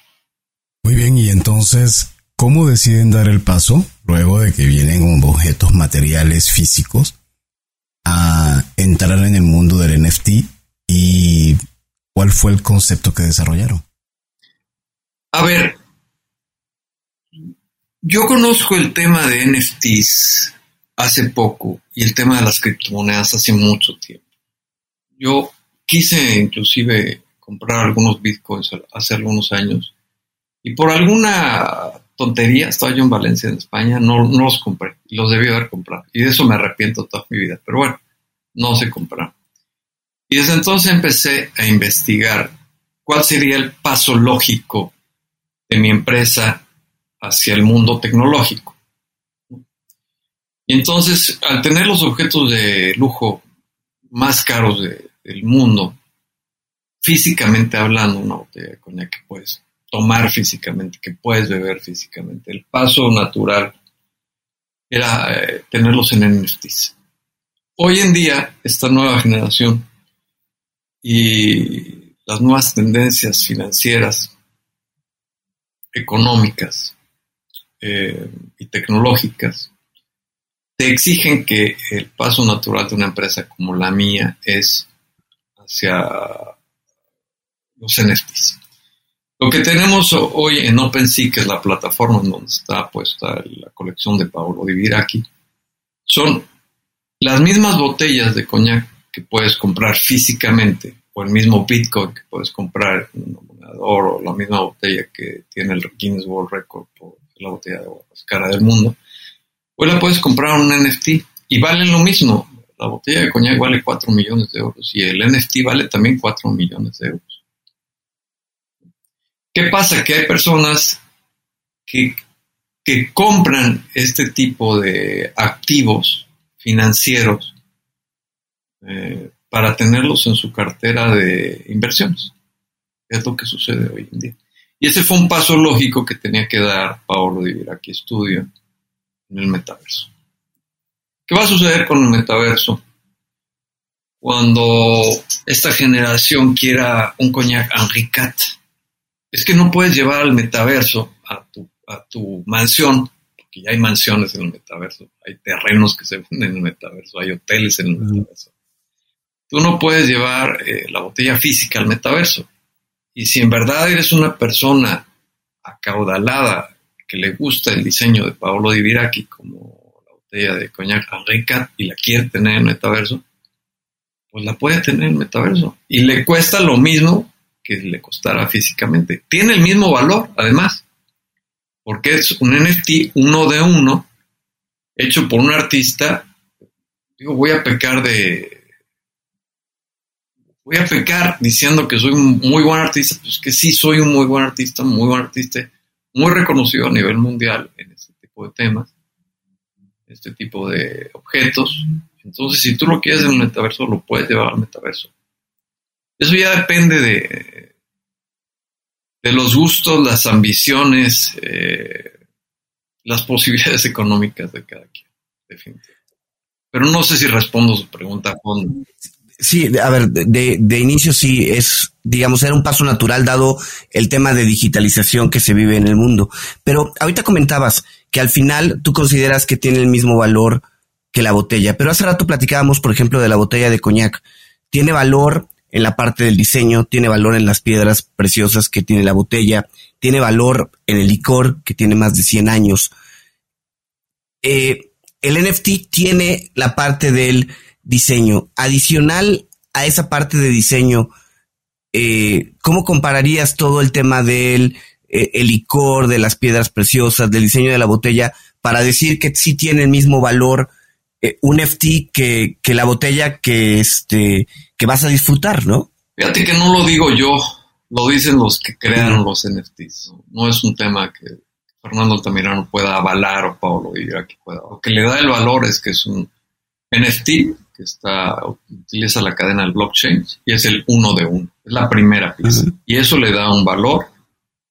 Muy bien, y entonces, ¿cómo deciden dar el paso luego de que vienen objetos materiales físicos a entrar en el mundo del NFT y ¿Cuál fue el concepto que desarrollaron? A ver, yo conozco el tema de NFTs hace poco y el tema de las criptomonedas hace mucho tiempo. Yo quise inclusive comprar algunos bitcoins hace algunos años y por alguna tontería, estaba yo en Valencia, en España, no, los compré los debí haber comprado. Y de eso me arrepiento toda mi vida, pero bueno, no se compraron. Y desde entonces empecé a investigar cuál sería el paso lógico de mi empresa hacia el mundo tecnológico. Y entonces, al tener los objetos de lujo más caros del mundo, físicamente hablando, una botella de coñac que puedes tomar físicamente, que puedes beber físicamente, el paso natural era eh, tenerlos en NFTs. Hoy en día, esta nueva generación y las nuevas tendencias financieras, económicas eh, y tecnológicas te exigen que el paso natural de una empresa como la mía es hacia los NFTs. Lo que tenemos hoy en OpenSea, que es la plataforma donde está puesta la colección de Paolo Di Viraki, son las mismas botellas de coñac que puedes comprar físicamente, o el mismo Bitcoin que puedes comprar en un monedador, o la misma botella que tiene el Guinness World Record por la botella de más cara del mundo, o la puedes comprar un NFT y valen lo mismo. La botella de coñac vale 4 millones de euros y el NFT vale también 4 millones de euros. ¿Qué pasa? Que hay personas que, compran este tipo de activos financieros eh, para tenerlos en su cartera de inversiones. Es lo que sucede hoy en día. Y ese fue un paso lógico que tenía que dar Paolo Di aquí Estudio en el metaverso. ¿Qué va a suceder con el metaverso? Cuando esta generación quiera un coñac Henricat, es que no puedes llevar al metaverso a tu, a tu mansión, porque ya hay mansiones en el metaverso, hay terrenos que se venden en el metaverso, hay hoteles en el metaverso Tú no puedes llevar eh, la botella física al metaverso. Y si en verdad eres una persona acaudalada le gusta el diseño de Paolo Di Viraki como la botella de coñac Henricat y la quiere tener en metaverso, pues la puede tener en metaverso. Y le cuesta lo mismo que le costara físicamente. Tiene el mismo valor, además, porque es un NFT uno de uno, hecho por un artista. Digo, voy a pecar de, voy a pecar diciendo que soy un muy buen artista, pues que sí soy un muy buen artista, muy buen artista, muy reconocido a nivel mundial en este tipo de temas, este tipo de objetos. Entonces, si tú lo quieres en el metaverso, lo puedes llevar al metaverso. Eso ya depende de, los gustos, las ambiciones, eh, las [LAUGHS] posibilidades económicas de cada quien, definitivamente. Pero no sé si respondo su pregunta a fondo. Sí, a ver, de, de inicio sí es, digamos, era un paso natural dado el tema de digitalización que se vive en el mundo. Pero ahorita comentabas que al final tú consideras que tiene el mismo valor que la botella. Pero hace rato platicábamos, por ejemplo, de la botella de coñac. Tiene valor en la parte del diseño, tiene valor en las piedras preciosas que tiene la botella, tiene valor en el licor que tiene más de 100 años. Eh, el NFT tiene la parte del diseño. Adicional a esa parte de diseño, eh, ¿cómo compararías todo el tema del eh, el licor, de las piedras preciosas, del diseño de la botella, para decir que sí tiene el mismo valor eh, un FT que, que, la botella que, este, que vas a disfrutar, ¿no? Fíjate que no lo digo yo, lo dicen los que crearon los NFTs. No es un tema que Fernando Altamirano pueda avalar o Pablo que pueda. Lo que le da el valor es que es un NFT que está, utiliza la cadena del blockchain y es el uno de uno. Es la primera pieza. Y eso le da un valor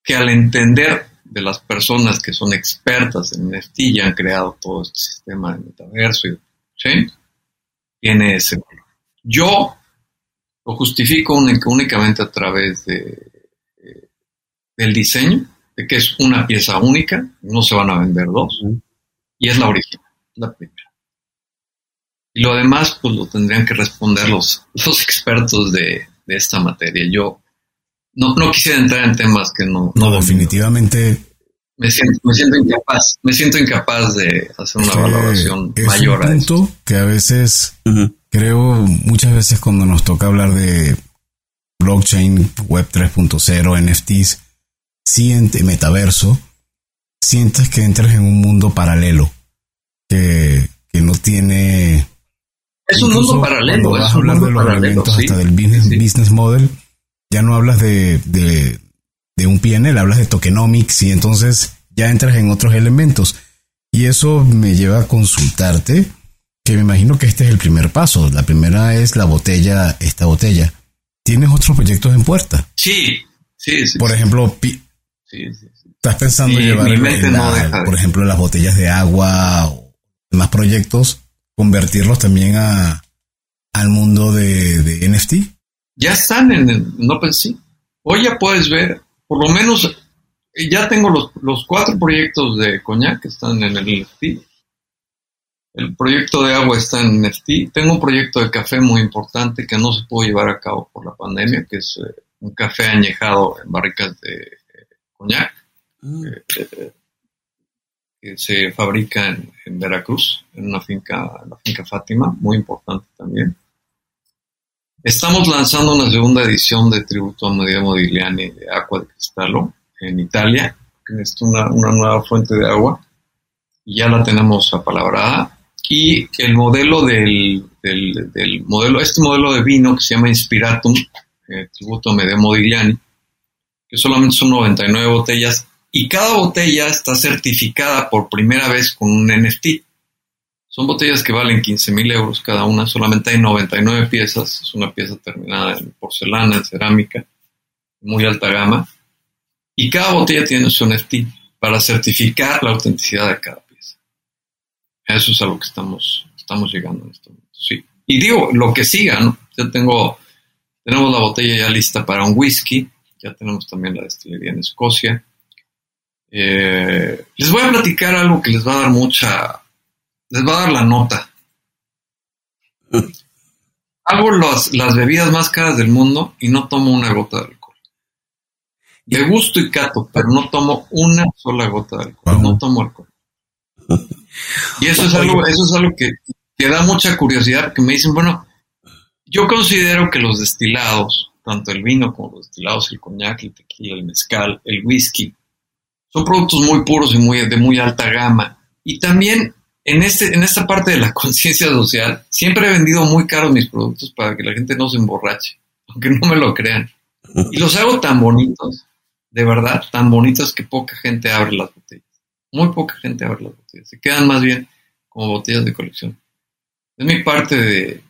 que al entender de las personas que son expertas en NFT y han creado todo este sistema de metaverso y de blockchain, tiene ese valor. Yo lo justifico únicamente a través de, del diseño, de que es una pieza única, no se van a vender dos, y es la original, la primera. Y lo demás, pues lo tendrían que responder los, los expertos de, de esta materia. Yo no, no, quisiera entrar en temas que no. No, definitivamente. Me siento, me siento incapaz, me siento incapaz de hacer una valoración mayor un punto que a veces creo muchas veces cuando nos toca hablar de blockchain, web 3.0, NFTs, siente metaverso, sientes que entras en un mundo paralelo que, que no tiene es un mundo paralelo. Cuando vas a hablar de los elementos hasta del business, business model, ya no hablas de, de, de un PNL, hablas de tokenomics y entonces ya entras en otros elementos. Y eso me lleva a consultarte, que me imagino que este es el primer paso. La primera es la botella, esta botella. ¿Tienes otros proyectos en puerta? Sí, sí, sí. Por ejemplo, ¿estás pensando llevar, por ejemplo, las botellas de agua o más proyectos, convertirlos también a, al mundo de, de NFT? ya están en, en OpenSea. Hoy ya puedes ver, por lo menos, eh, ya tengo los, los cuatro proyectos de coñac que están en el NFT. El proyecto de agua está en NFT. Tengo un proyecto de café muy importante que no se pudo llevar a cabo por la pandemia, que es eh, un café añejado en barricas de eh, coñac, mm. que se fabrica en, en, Veracruz, en una finca, la finca Fátima, muy importante también. Estamos lanzando una segunda edición de Tributo a Medea Modigliani de Aqua de Cristallo en Italia, que es una, una nueva fuente de agua. Ya la tenemos apalabrada. Y el modelo del, del, del, modelo, este modelo de vino que se llama Inspiratum, eh, Tributo a Medea Modigliani, que solamente son 99 botellas, y cada botella está certificada por primera vez con un NFT. Son botellas que valen 15 mil euros cada una, solamente hay 99 piezas, es una pieza terminada en porcelana, en cerámica, muy alta gama, y cada botella tiene su NFT para certificar la autenticidad de cada pieza. Eso es a lo que estamos, llegando en este momento, sí. Y digo, lo que siga. Ya tengo, tenemos la botella ya lista para un whisky, ya tenemos también la destilería en Escocia. Eh, les voy a platicar algo que les va a dar mucha les va a dar la nota. [LAUGHS] Hago las bebidas más caras del mundo y no tomo una gota de alcohol. De gusto y cato, pero no tomo una sola gota de alcohol. No tomo alcohol. [LAUGHS] Y eso es algo, eso es algo que, que da mucha curiosidad, que me dicen, bueno, yo considero que los destilados, tanto el vino como los destilados, el coñac, el tequila, el mezcal, el whisky, son productos muy puros y muy, de muy alta gama. Y también en, este, en esta parte de la [LAUGHS] conciencia social, siempre he vendido muy caros mis productos para que la gente no se emborrache, [LAUGHS] aunque no me lo crean. Y los hago tan bonitos, de verdad, tan bonitos que poca gente abre las botellas. Muy poca gente abre las botellas. Se quedan más bien como botellas de colección. Es mi parte de,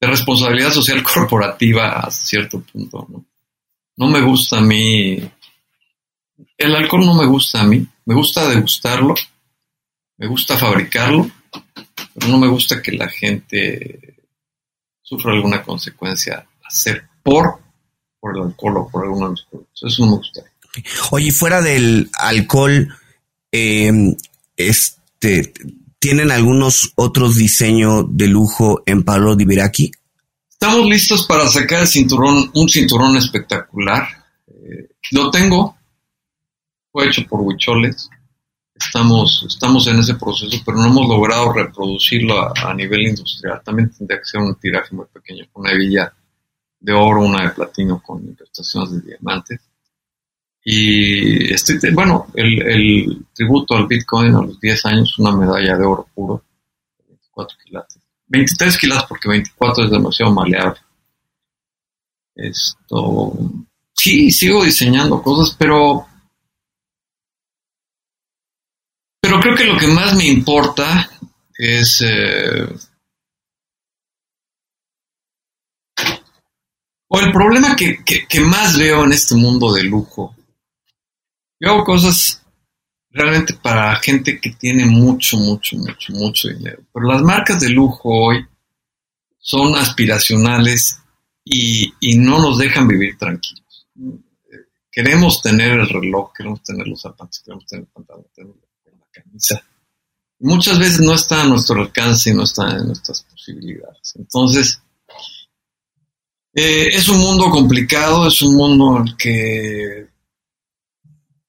responsabilidad social [LAUGHS] corporativa a cierto punto. ¿no? no me gusta a mí. El alcohol no me gusta a mí. Me gusta degustarlo me gusta fabricarlo, pero no me gusta que la gente sufra alguna consecuencia hacer por, por el alcohol o por alguno de los productos. Eso no me gustaría. Oye, fuera del alcohol, eh, este, ¿tienen algunos otros diseños de lujo en Pablo de Viraki? Estamos listos para sacar el cinturón, un cinturón espectacular. Eh, lo tengo, fue hecho por Huicholes estamos, estamos en ese proceso, pero no hemos logrado reproducirlo a, nivel industrial. También tendría que ser un tiraje muy pequeño, una hebilla de oro, una de platino con incrustaciones de diamantes. Y bueno, el, el, tributo al Bitcoin a los 10 años, una medalla de oro puro, 24 quilates. 23 quilates porque 24 es demasiado maleable. Esto, sí, sigo diseñando cosas, pero, pero creo que lo que más me importa es eh, o el problema que, que, más veo en este mundo de lujo. Yo hago cosas realmente para gente que tiene mucho, mucho, mucho, mucho dinero. Pero las marcas de lujo hoy son aspiracionales y, y no nos dejan vivir tranquilos. Queremos tener el reloj, queremos tener los zapatos, queremos tener el pantalón, queremos camisa. Muchas veces no está a nuestro alcance y no está en nuestras posibilidades. Entonces, eh, es un mundo complicado, es un mundo en el que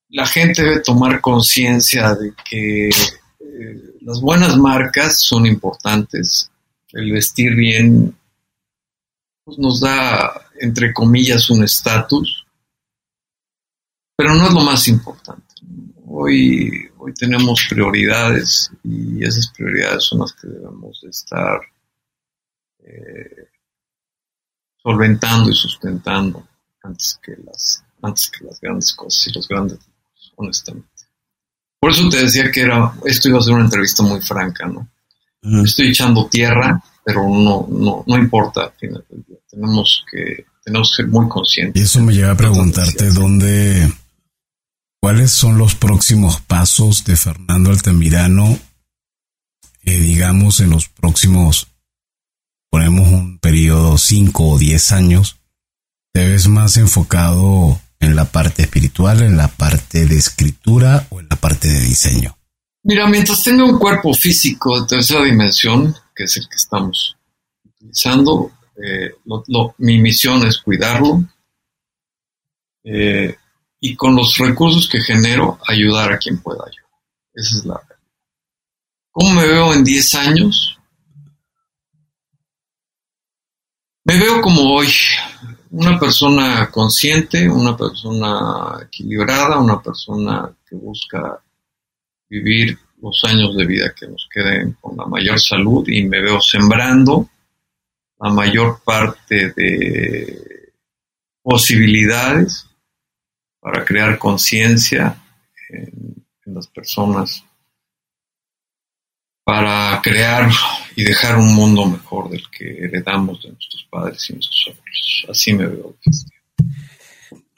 la gente debe tomar conciencia de que eh, las buenas marcas son importantes. El vestir bien pues, nos da, entre comillas, un estatus, pero no es lo más importante. Hoy, hoy tenemos prioridades y esas prioridades son las que debemos de estar eh, solventando y sustentando antes que las, antes que las grandes cosas y los grandes, honestamente. Por eso te decía que era, esto iba a ser una entrevista muy franca, ¿no? Estoy echando tierra, pero no, no, no importa al final del día. Tenemos que, tenemos que ser muy conscientes. Y eso me lleva a preguntarte dónde, cuáles son los próximos pasos de Fernando Altamirano, eh, digamos, en los próximos ponemos un periodo 5 o 10 años, te ves más enfocado en la parte espiritual, en la parte de escritura o en la parte de diseño? Mira, mientras tenga un cuerpo físico de tercera dimensión, que es el que estamos utilizando, eh, mi misión es cuidarlo eh, y con los recursos que genero ayudar a quien pueda ayudar. Esa es la realidad. ¿Cómo me veo en 10 años? Me veo como hoy, una persona consciente, una persona equilibrada, una persona que busca vivir los años de vida que nos queden con la mayor salud y me veo sembrando la mayor parte de posibilidades para crear conciencia en, en las personas para crear y dejar un mundo mejor del que heredamos de nuestros padres y nuestros abuelos. Así me veo.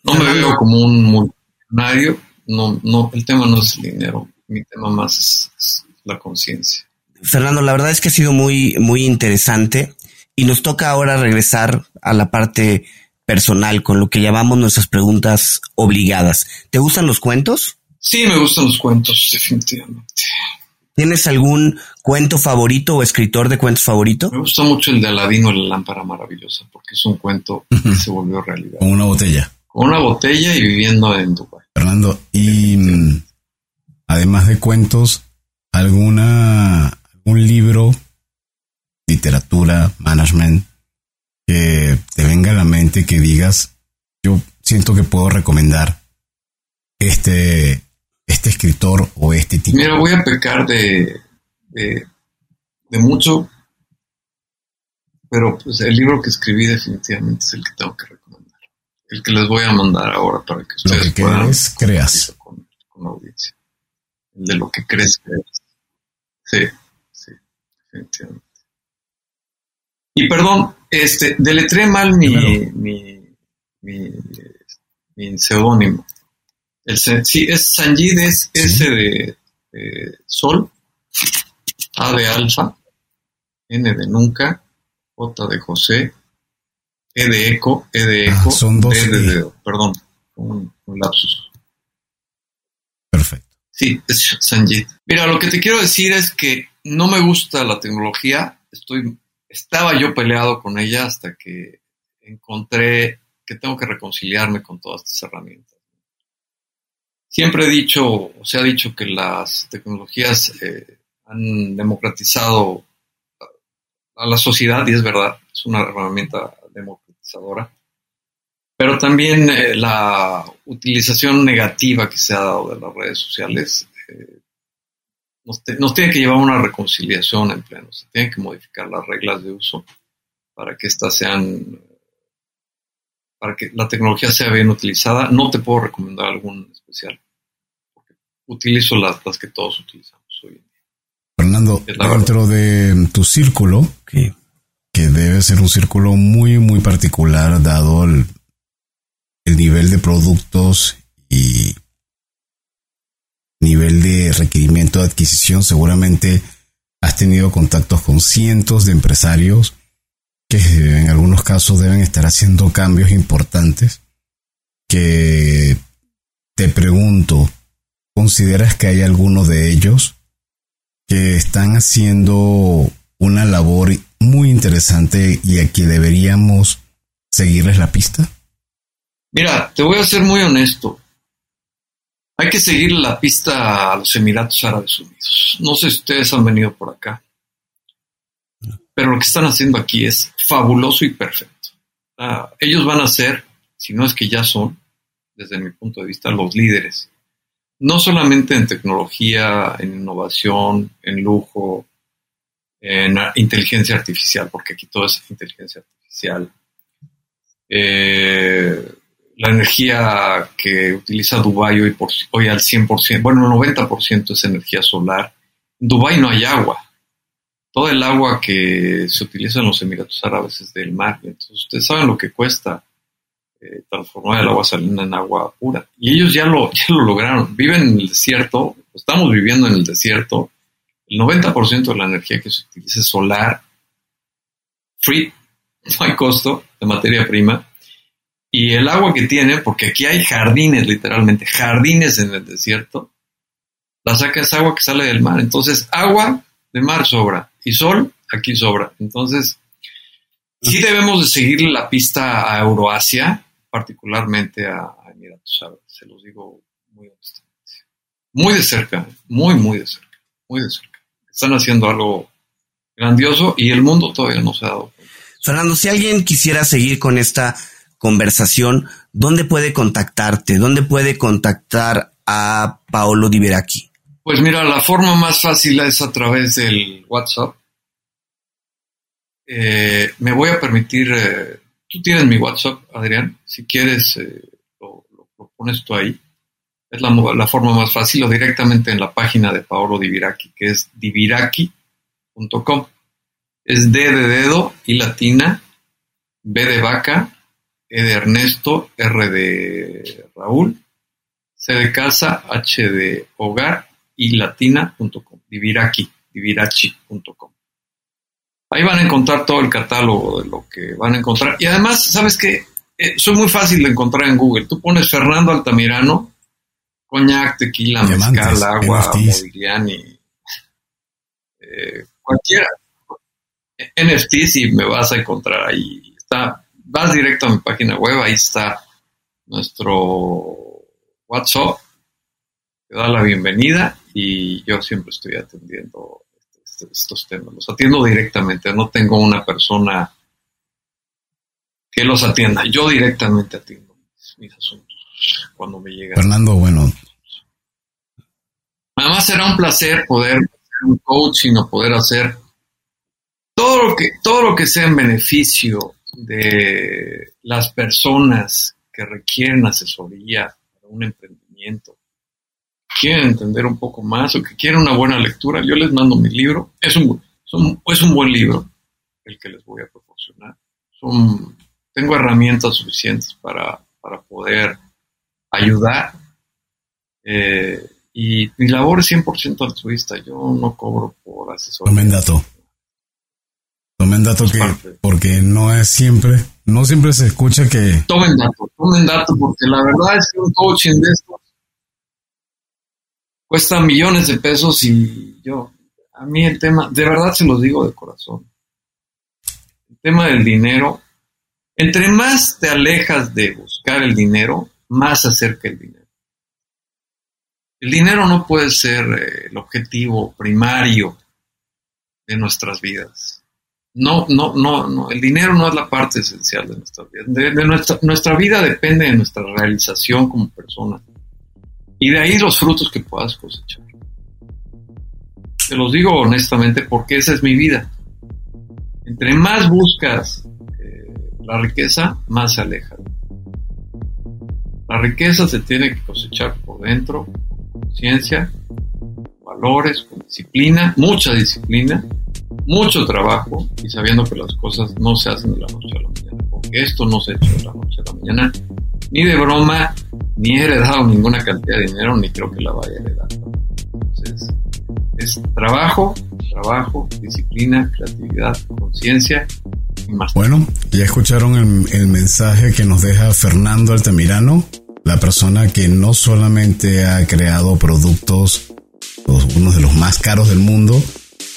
No me veo como un multimillonario, no, no, el tema no es el dinero, mi tema más es, la conciencia. Fernando, la verdad es que ha sido muy, muy interesante y nos toca ahora regresar a la parte personal con lo que llamamos nuestras preguntas obligadas. ¿Te gustan los cuentos? Sí, me gustan los cuentos, definitivamente. ¿Tienes algún cuento favorito o escritor de cuentos favorito? Me gusta mucho el de Aladino la lámpara maravillosa, porque es un cuento que se volvió realidad. Con una botella. Con una botella y viviendo en Dubái. Fernando, y mm, además de cuentos, alguna algún libro, literatura, management, que te venga a la mente que digas, yo siento que puedo recomendar este, este escritor o este tipo? Mira, voy a pecar de, de, mucho, pero pues el libro que escribí definitivamente es el que tengo que recomendar. El que les voy a mandar ahora para que ustedes lo que puedan creas. Con, la audiencia. El de lo que crees que es. Sí, sí, definitivamente. Y perdón, este, deletré mal mi, mi, mi, mi seudónimo. El, sí, es Sanjid, es S de, Sol, A de Alfa, N de Nunca, J de José, E de Eco, E de ah, Eco, son dos D de dedo, perdón, un, lapsus. Perfecto. Sí, es Sanjit. Mira, lo que te quiero decir es que no me gusta la tecnología. Estoy, estaba yo peleado con ella hasta que encontré que tengo que reconciliarme con todas estas herramientas. Siempre he dicho, o se ha dicho que las tecnologías eh, han democratizado a la sociedad y es verdad, es una herramienta democratizadora. Pero también eh, la utilización negativa que se ha dado de las redes sociales eh, nos, tiene que llevar a una reconciliación en pleno. Se tienen que modificar las reglas de uso para que estas sean, para que la tecnología sea bien utilizada. No te puedo recomendar algún especial, porque utilizo las, las que todos utilizamos hoy en día. Fernando, dentro de tu círculo, que debe ser un círculo muy, muy particular dado el el nivel de productos y nivel de requerimiento de adquisición, seguramente has tenido contactos con cientos de empresarios que en algunos casos deben estar haciendo cambios importantes que te pregunto, ¿consideras que hay algunos de ellos que están haciendo una labor muy interesante y a que deberíamos seguirles la pista? Mira, te voy a ser muy honesto. Hay que seguir la pista a los Emiratos Árabes Unidos. No sé si ustedes han venido por acá, pero lo que están haciendo aquí es fabuloso y perfecto. Ellos van a ser, si no es que ya son, desde mi punto de vista, los líderes. No solamente en tecnología, en innovación, en lujo, en inteligencia artificial, porque aquí todo es inteligencia artificial. Eh, la energía que utiliza Dubái hoy, hoy al 100%, bueno, el 90% es energía solar. En Dubái no hay agua. Todo el agua que se utiliza en los Emiratos Árabes es del mar. Entonces, ustedes saben lo que cuesta eh, transformar el agua salina en agua pura. Y ellos ya lo, [LAUGHS] ya lo lograron. Viven en el desierto, estamos viviendo en el desierto. El 90% de la energía que se utiliza es solar, free, [LAUGHS] no hay costo de materia prima y el agua que tiene, porque aquí hay jardines, literalmente, jardines en el desierto, la saca es agua que sale del mar. Entonces, agua de mar sobra y sol aquí sobra. Entonces, sí debemos de seguirle la pista a Euroasia, particularmente a, Emiratos Árabes, se los digo muy de cerca, muy, muy de cerca, muy de cerca. Están haciendo algo grandioso y el mundo todavía no se ha dado cuenta. Fernando, si alguien quisiera seguir con esta conversación, ¿dónde puede contactarte? ¿Dónde puede contactar a Paolo Di Pues mira, la forma más fácil es a través del WhatsApp. Eh, me voy a permitir, eh, tú tienes mi WhatsApp, Adrián, si quieres eh, lo, pones tú ahí. Es la, forma más fácil o directamente en la página de Paolo Diviraki, que es diviraki.com. Es D de dedo y latina, B de vaca, e de Ernesto, R de Raúl, C de casa, H de hogar y latina.com, diviraki, divirachi.com. Ahí van a encontrar todo el catálogo de lo que van a encontrar. Y además, ¿sabes qué? Eh, soy muy fácil de encontrar en Google. Tú pones Fernando Altamirano, coñac, tequila, mezcal, agua, Modigliani, eh, cualquiera. NFTs y me vas a encontrar ahí. Está vas directo a mi página web, ahí está nuestro WhatsApp, te da la bienvenida y yo siempre estoy atendiendo este, estos temas. Los atiendo directamente, no tengo una persona que los atienda, yo directamente atiendo mis, asuntos cuando me llegan. Fernando, bueno. Además será un placer poder hacer un coaching o poder hacer todo lo que, todo lo que sea en beneficio de las personas que requieren asesoría para un emprendimiento, quieren entender un poco más o que quieren una buena lectura, yo les mando mi libro. Es un, es un buen libro el que les voy a proporcionar. tengo herramientas suficientes para, poder ayudar. Eh, y mi labor es 100% altruista. Yo no cobro por asesoría. dato. Tomen dato que, porque no es siempre, no siempre se escucha que. Tomen dato, tomen dato, porque la verdad es que un coaching de estos cuesta millones de pesos y yo, a mí el tema, de verdad se los digo de corazón, el tema del dinero, entre más te alejas de buscar el dinero, más se acerca el dinero. El dinero no puede ser eh, el objetivo primario de nuestras vidas no, no, no, no, el dinero no es la parte esencial de nuestra vida. De, nuestra, nuestra vida depende de nuestra realización como persona. Y de ahí los frutos que puedas cosechar. Te los digo honestamente porque esa es mi vida. Entre más buscas eh, la riqueza, más se aleja. La riqueza se tiene que cosechar por dentro, con conciencia, valores, con disciplina, mucha disciplina, mucho trabajo y sabiendo que las cosas no se hacen de la noche a la mañana, porque esto no se ha hecho de la noche a la mañana, ni de broma, ni he heredado ninguna cantidad de dinero, ni creo que la vaya a heredar. Entonces, es trabajo, trabajo, disciplina, creatividad, conciencia y más. Bueno, ya escucharon el, el mensaje que nos deja Fernando Altamirano, la persona que no solamente ha creado productos, uno de los más caros del mundo,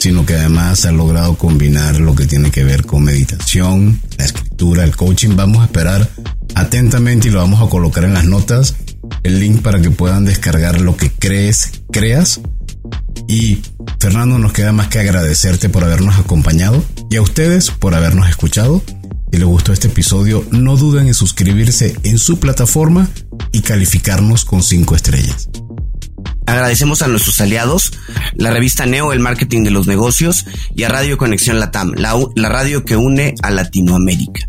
sino que además ha logrado combinar lo que tiene que ver con meditación, la escritura, el coaching. Vamos a esperar atentamente y lo vamos a colocar en las notas el link para que puedan descargar lo que crees, creas. Y Fernando, nos queda más que agradecerte por habernos acompañado y a ustedes por habernos escuchado. Si les gustó este episodio, no duden en suscribirse en su plataforma y calificarnos con 5 estrellas. Agradecemos a nuestros aliados, la revista Neo, el marketing de los negocios, y a Radio Conexión Latam, la, la radio que une a Latinoamérica.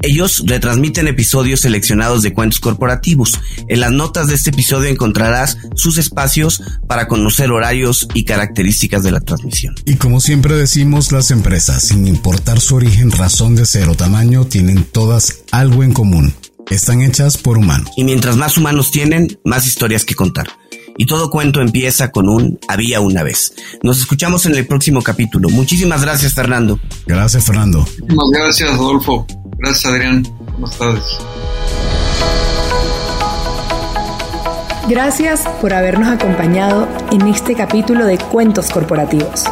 Ellos retransmiten episodios seleccionados de cuentos corporativos. En las notas de este episodio encontrarás sus espacios para conocer horarios y características de la transmisión. Y como siempre decimos, las empresas, sin importar su origen, razón de ser o tamaño, tienen todas algo en común. Están hechas por humanos. Y mientras más humanos tienen, más historias que contar. Y todo cuento empieza con un había una vez. Nos escuchamos en el próximo capítulo. Muchísimas gracias, Fernando. Gracias, Fernando. Muchísimas gracias, Adolfo. Gracias, Adrián. Buenas tardes. Gracias por habernos acompañado en este capítulo de Cuentos Corporativos.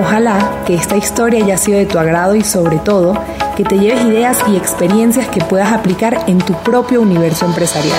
Ojalá que esta historia haya sido de tu agrado y sobre todo que te lleves ideas y experiencias que puedas aplicar en tu propio universo empresarial.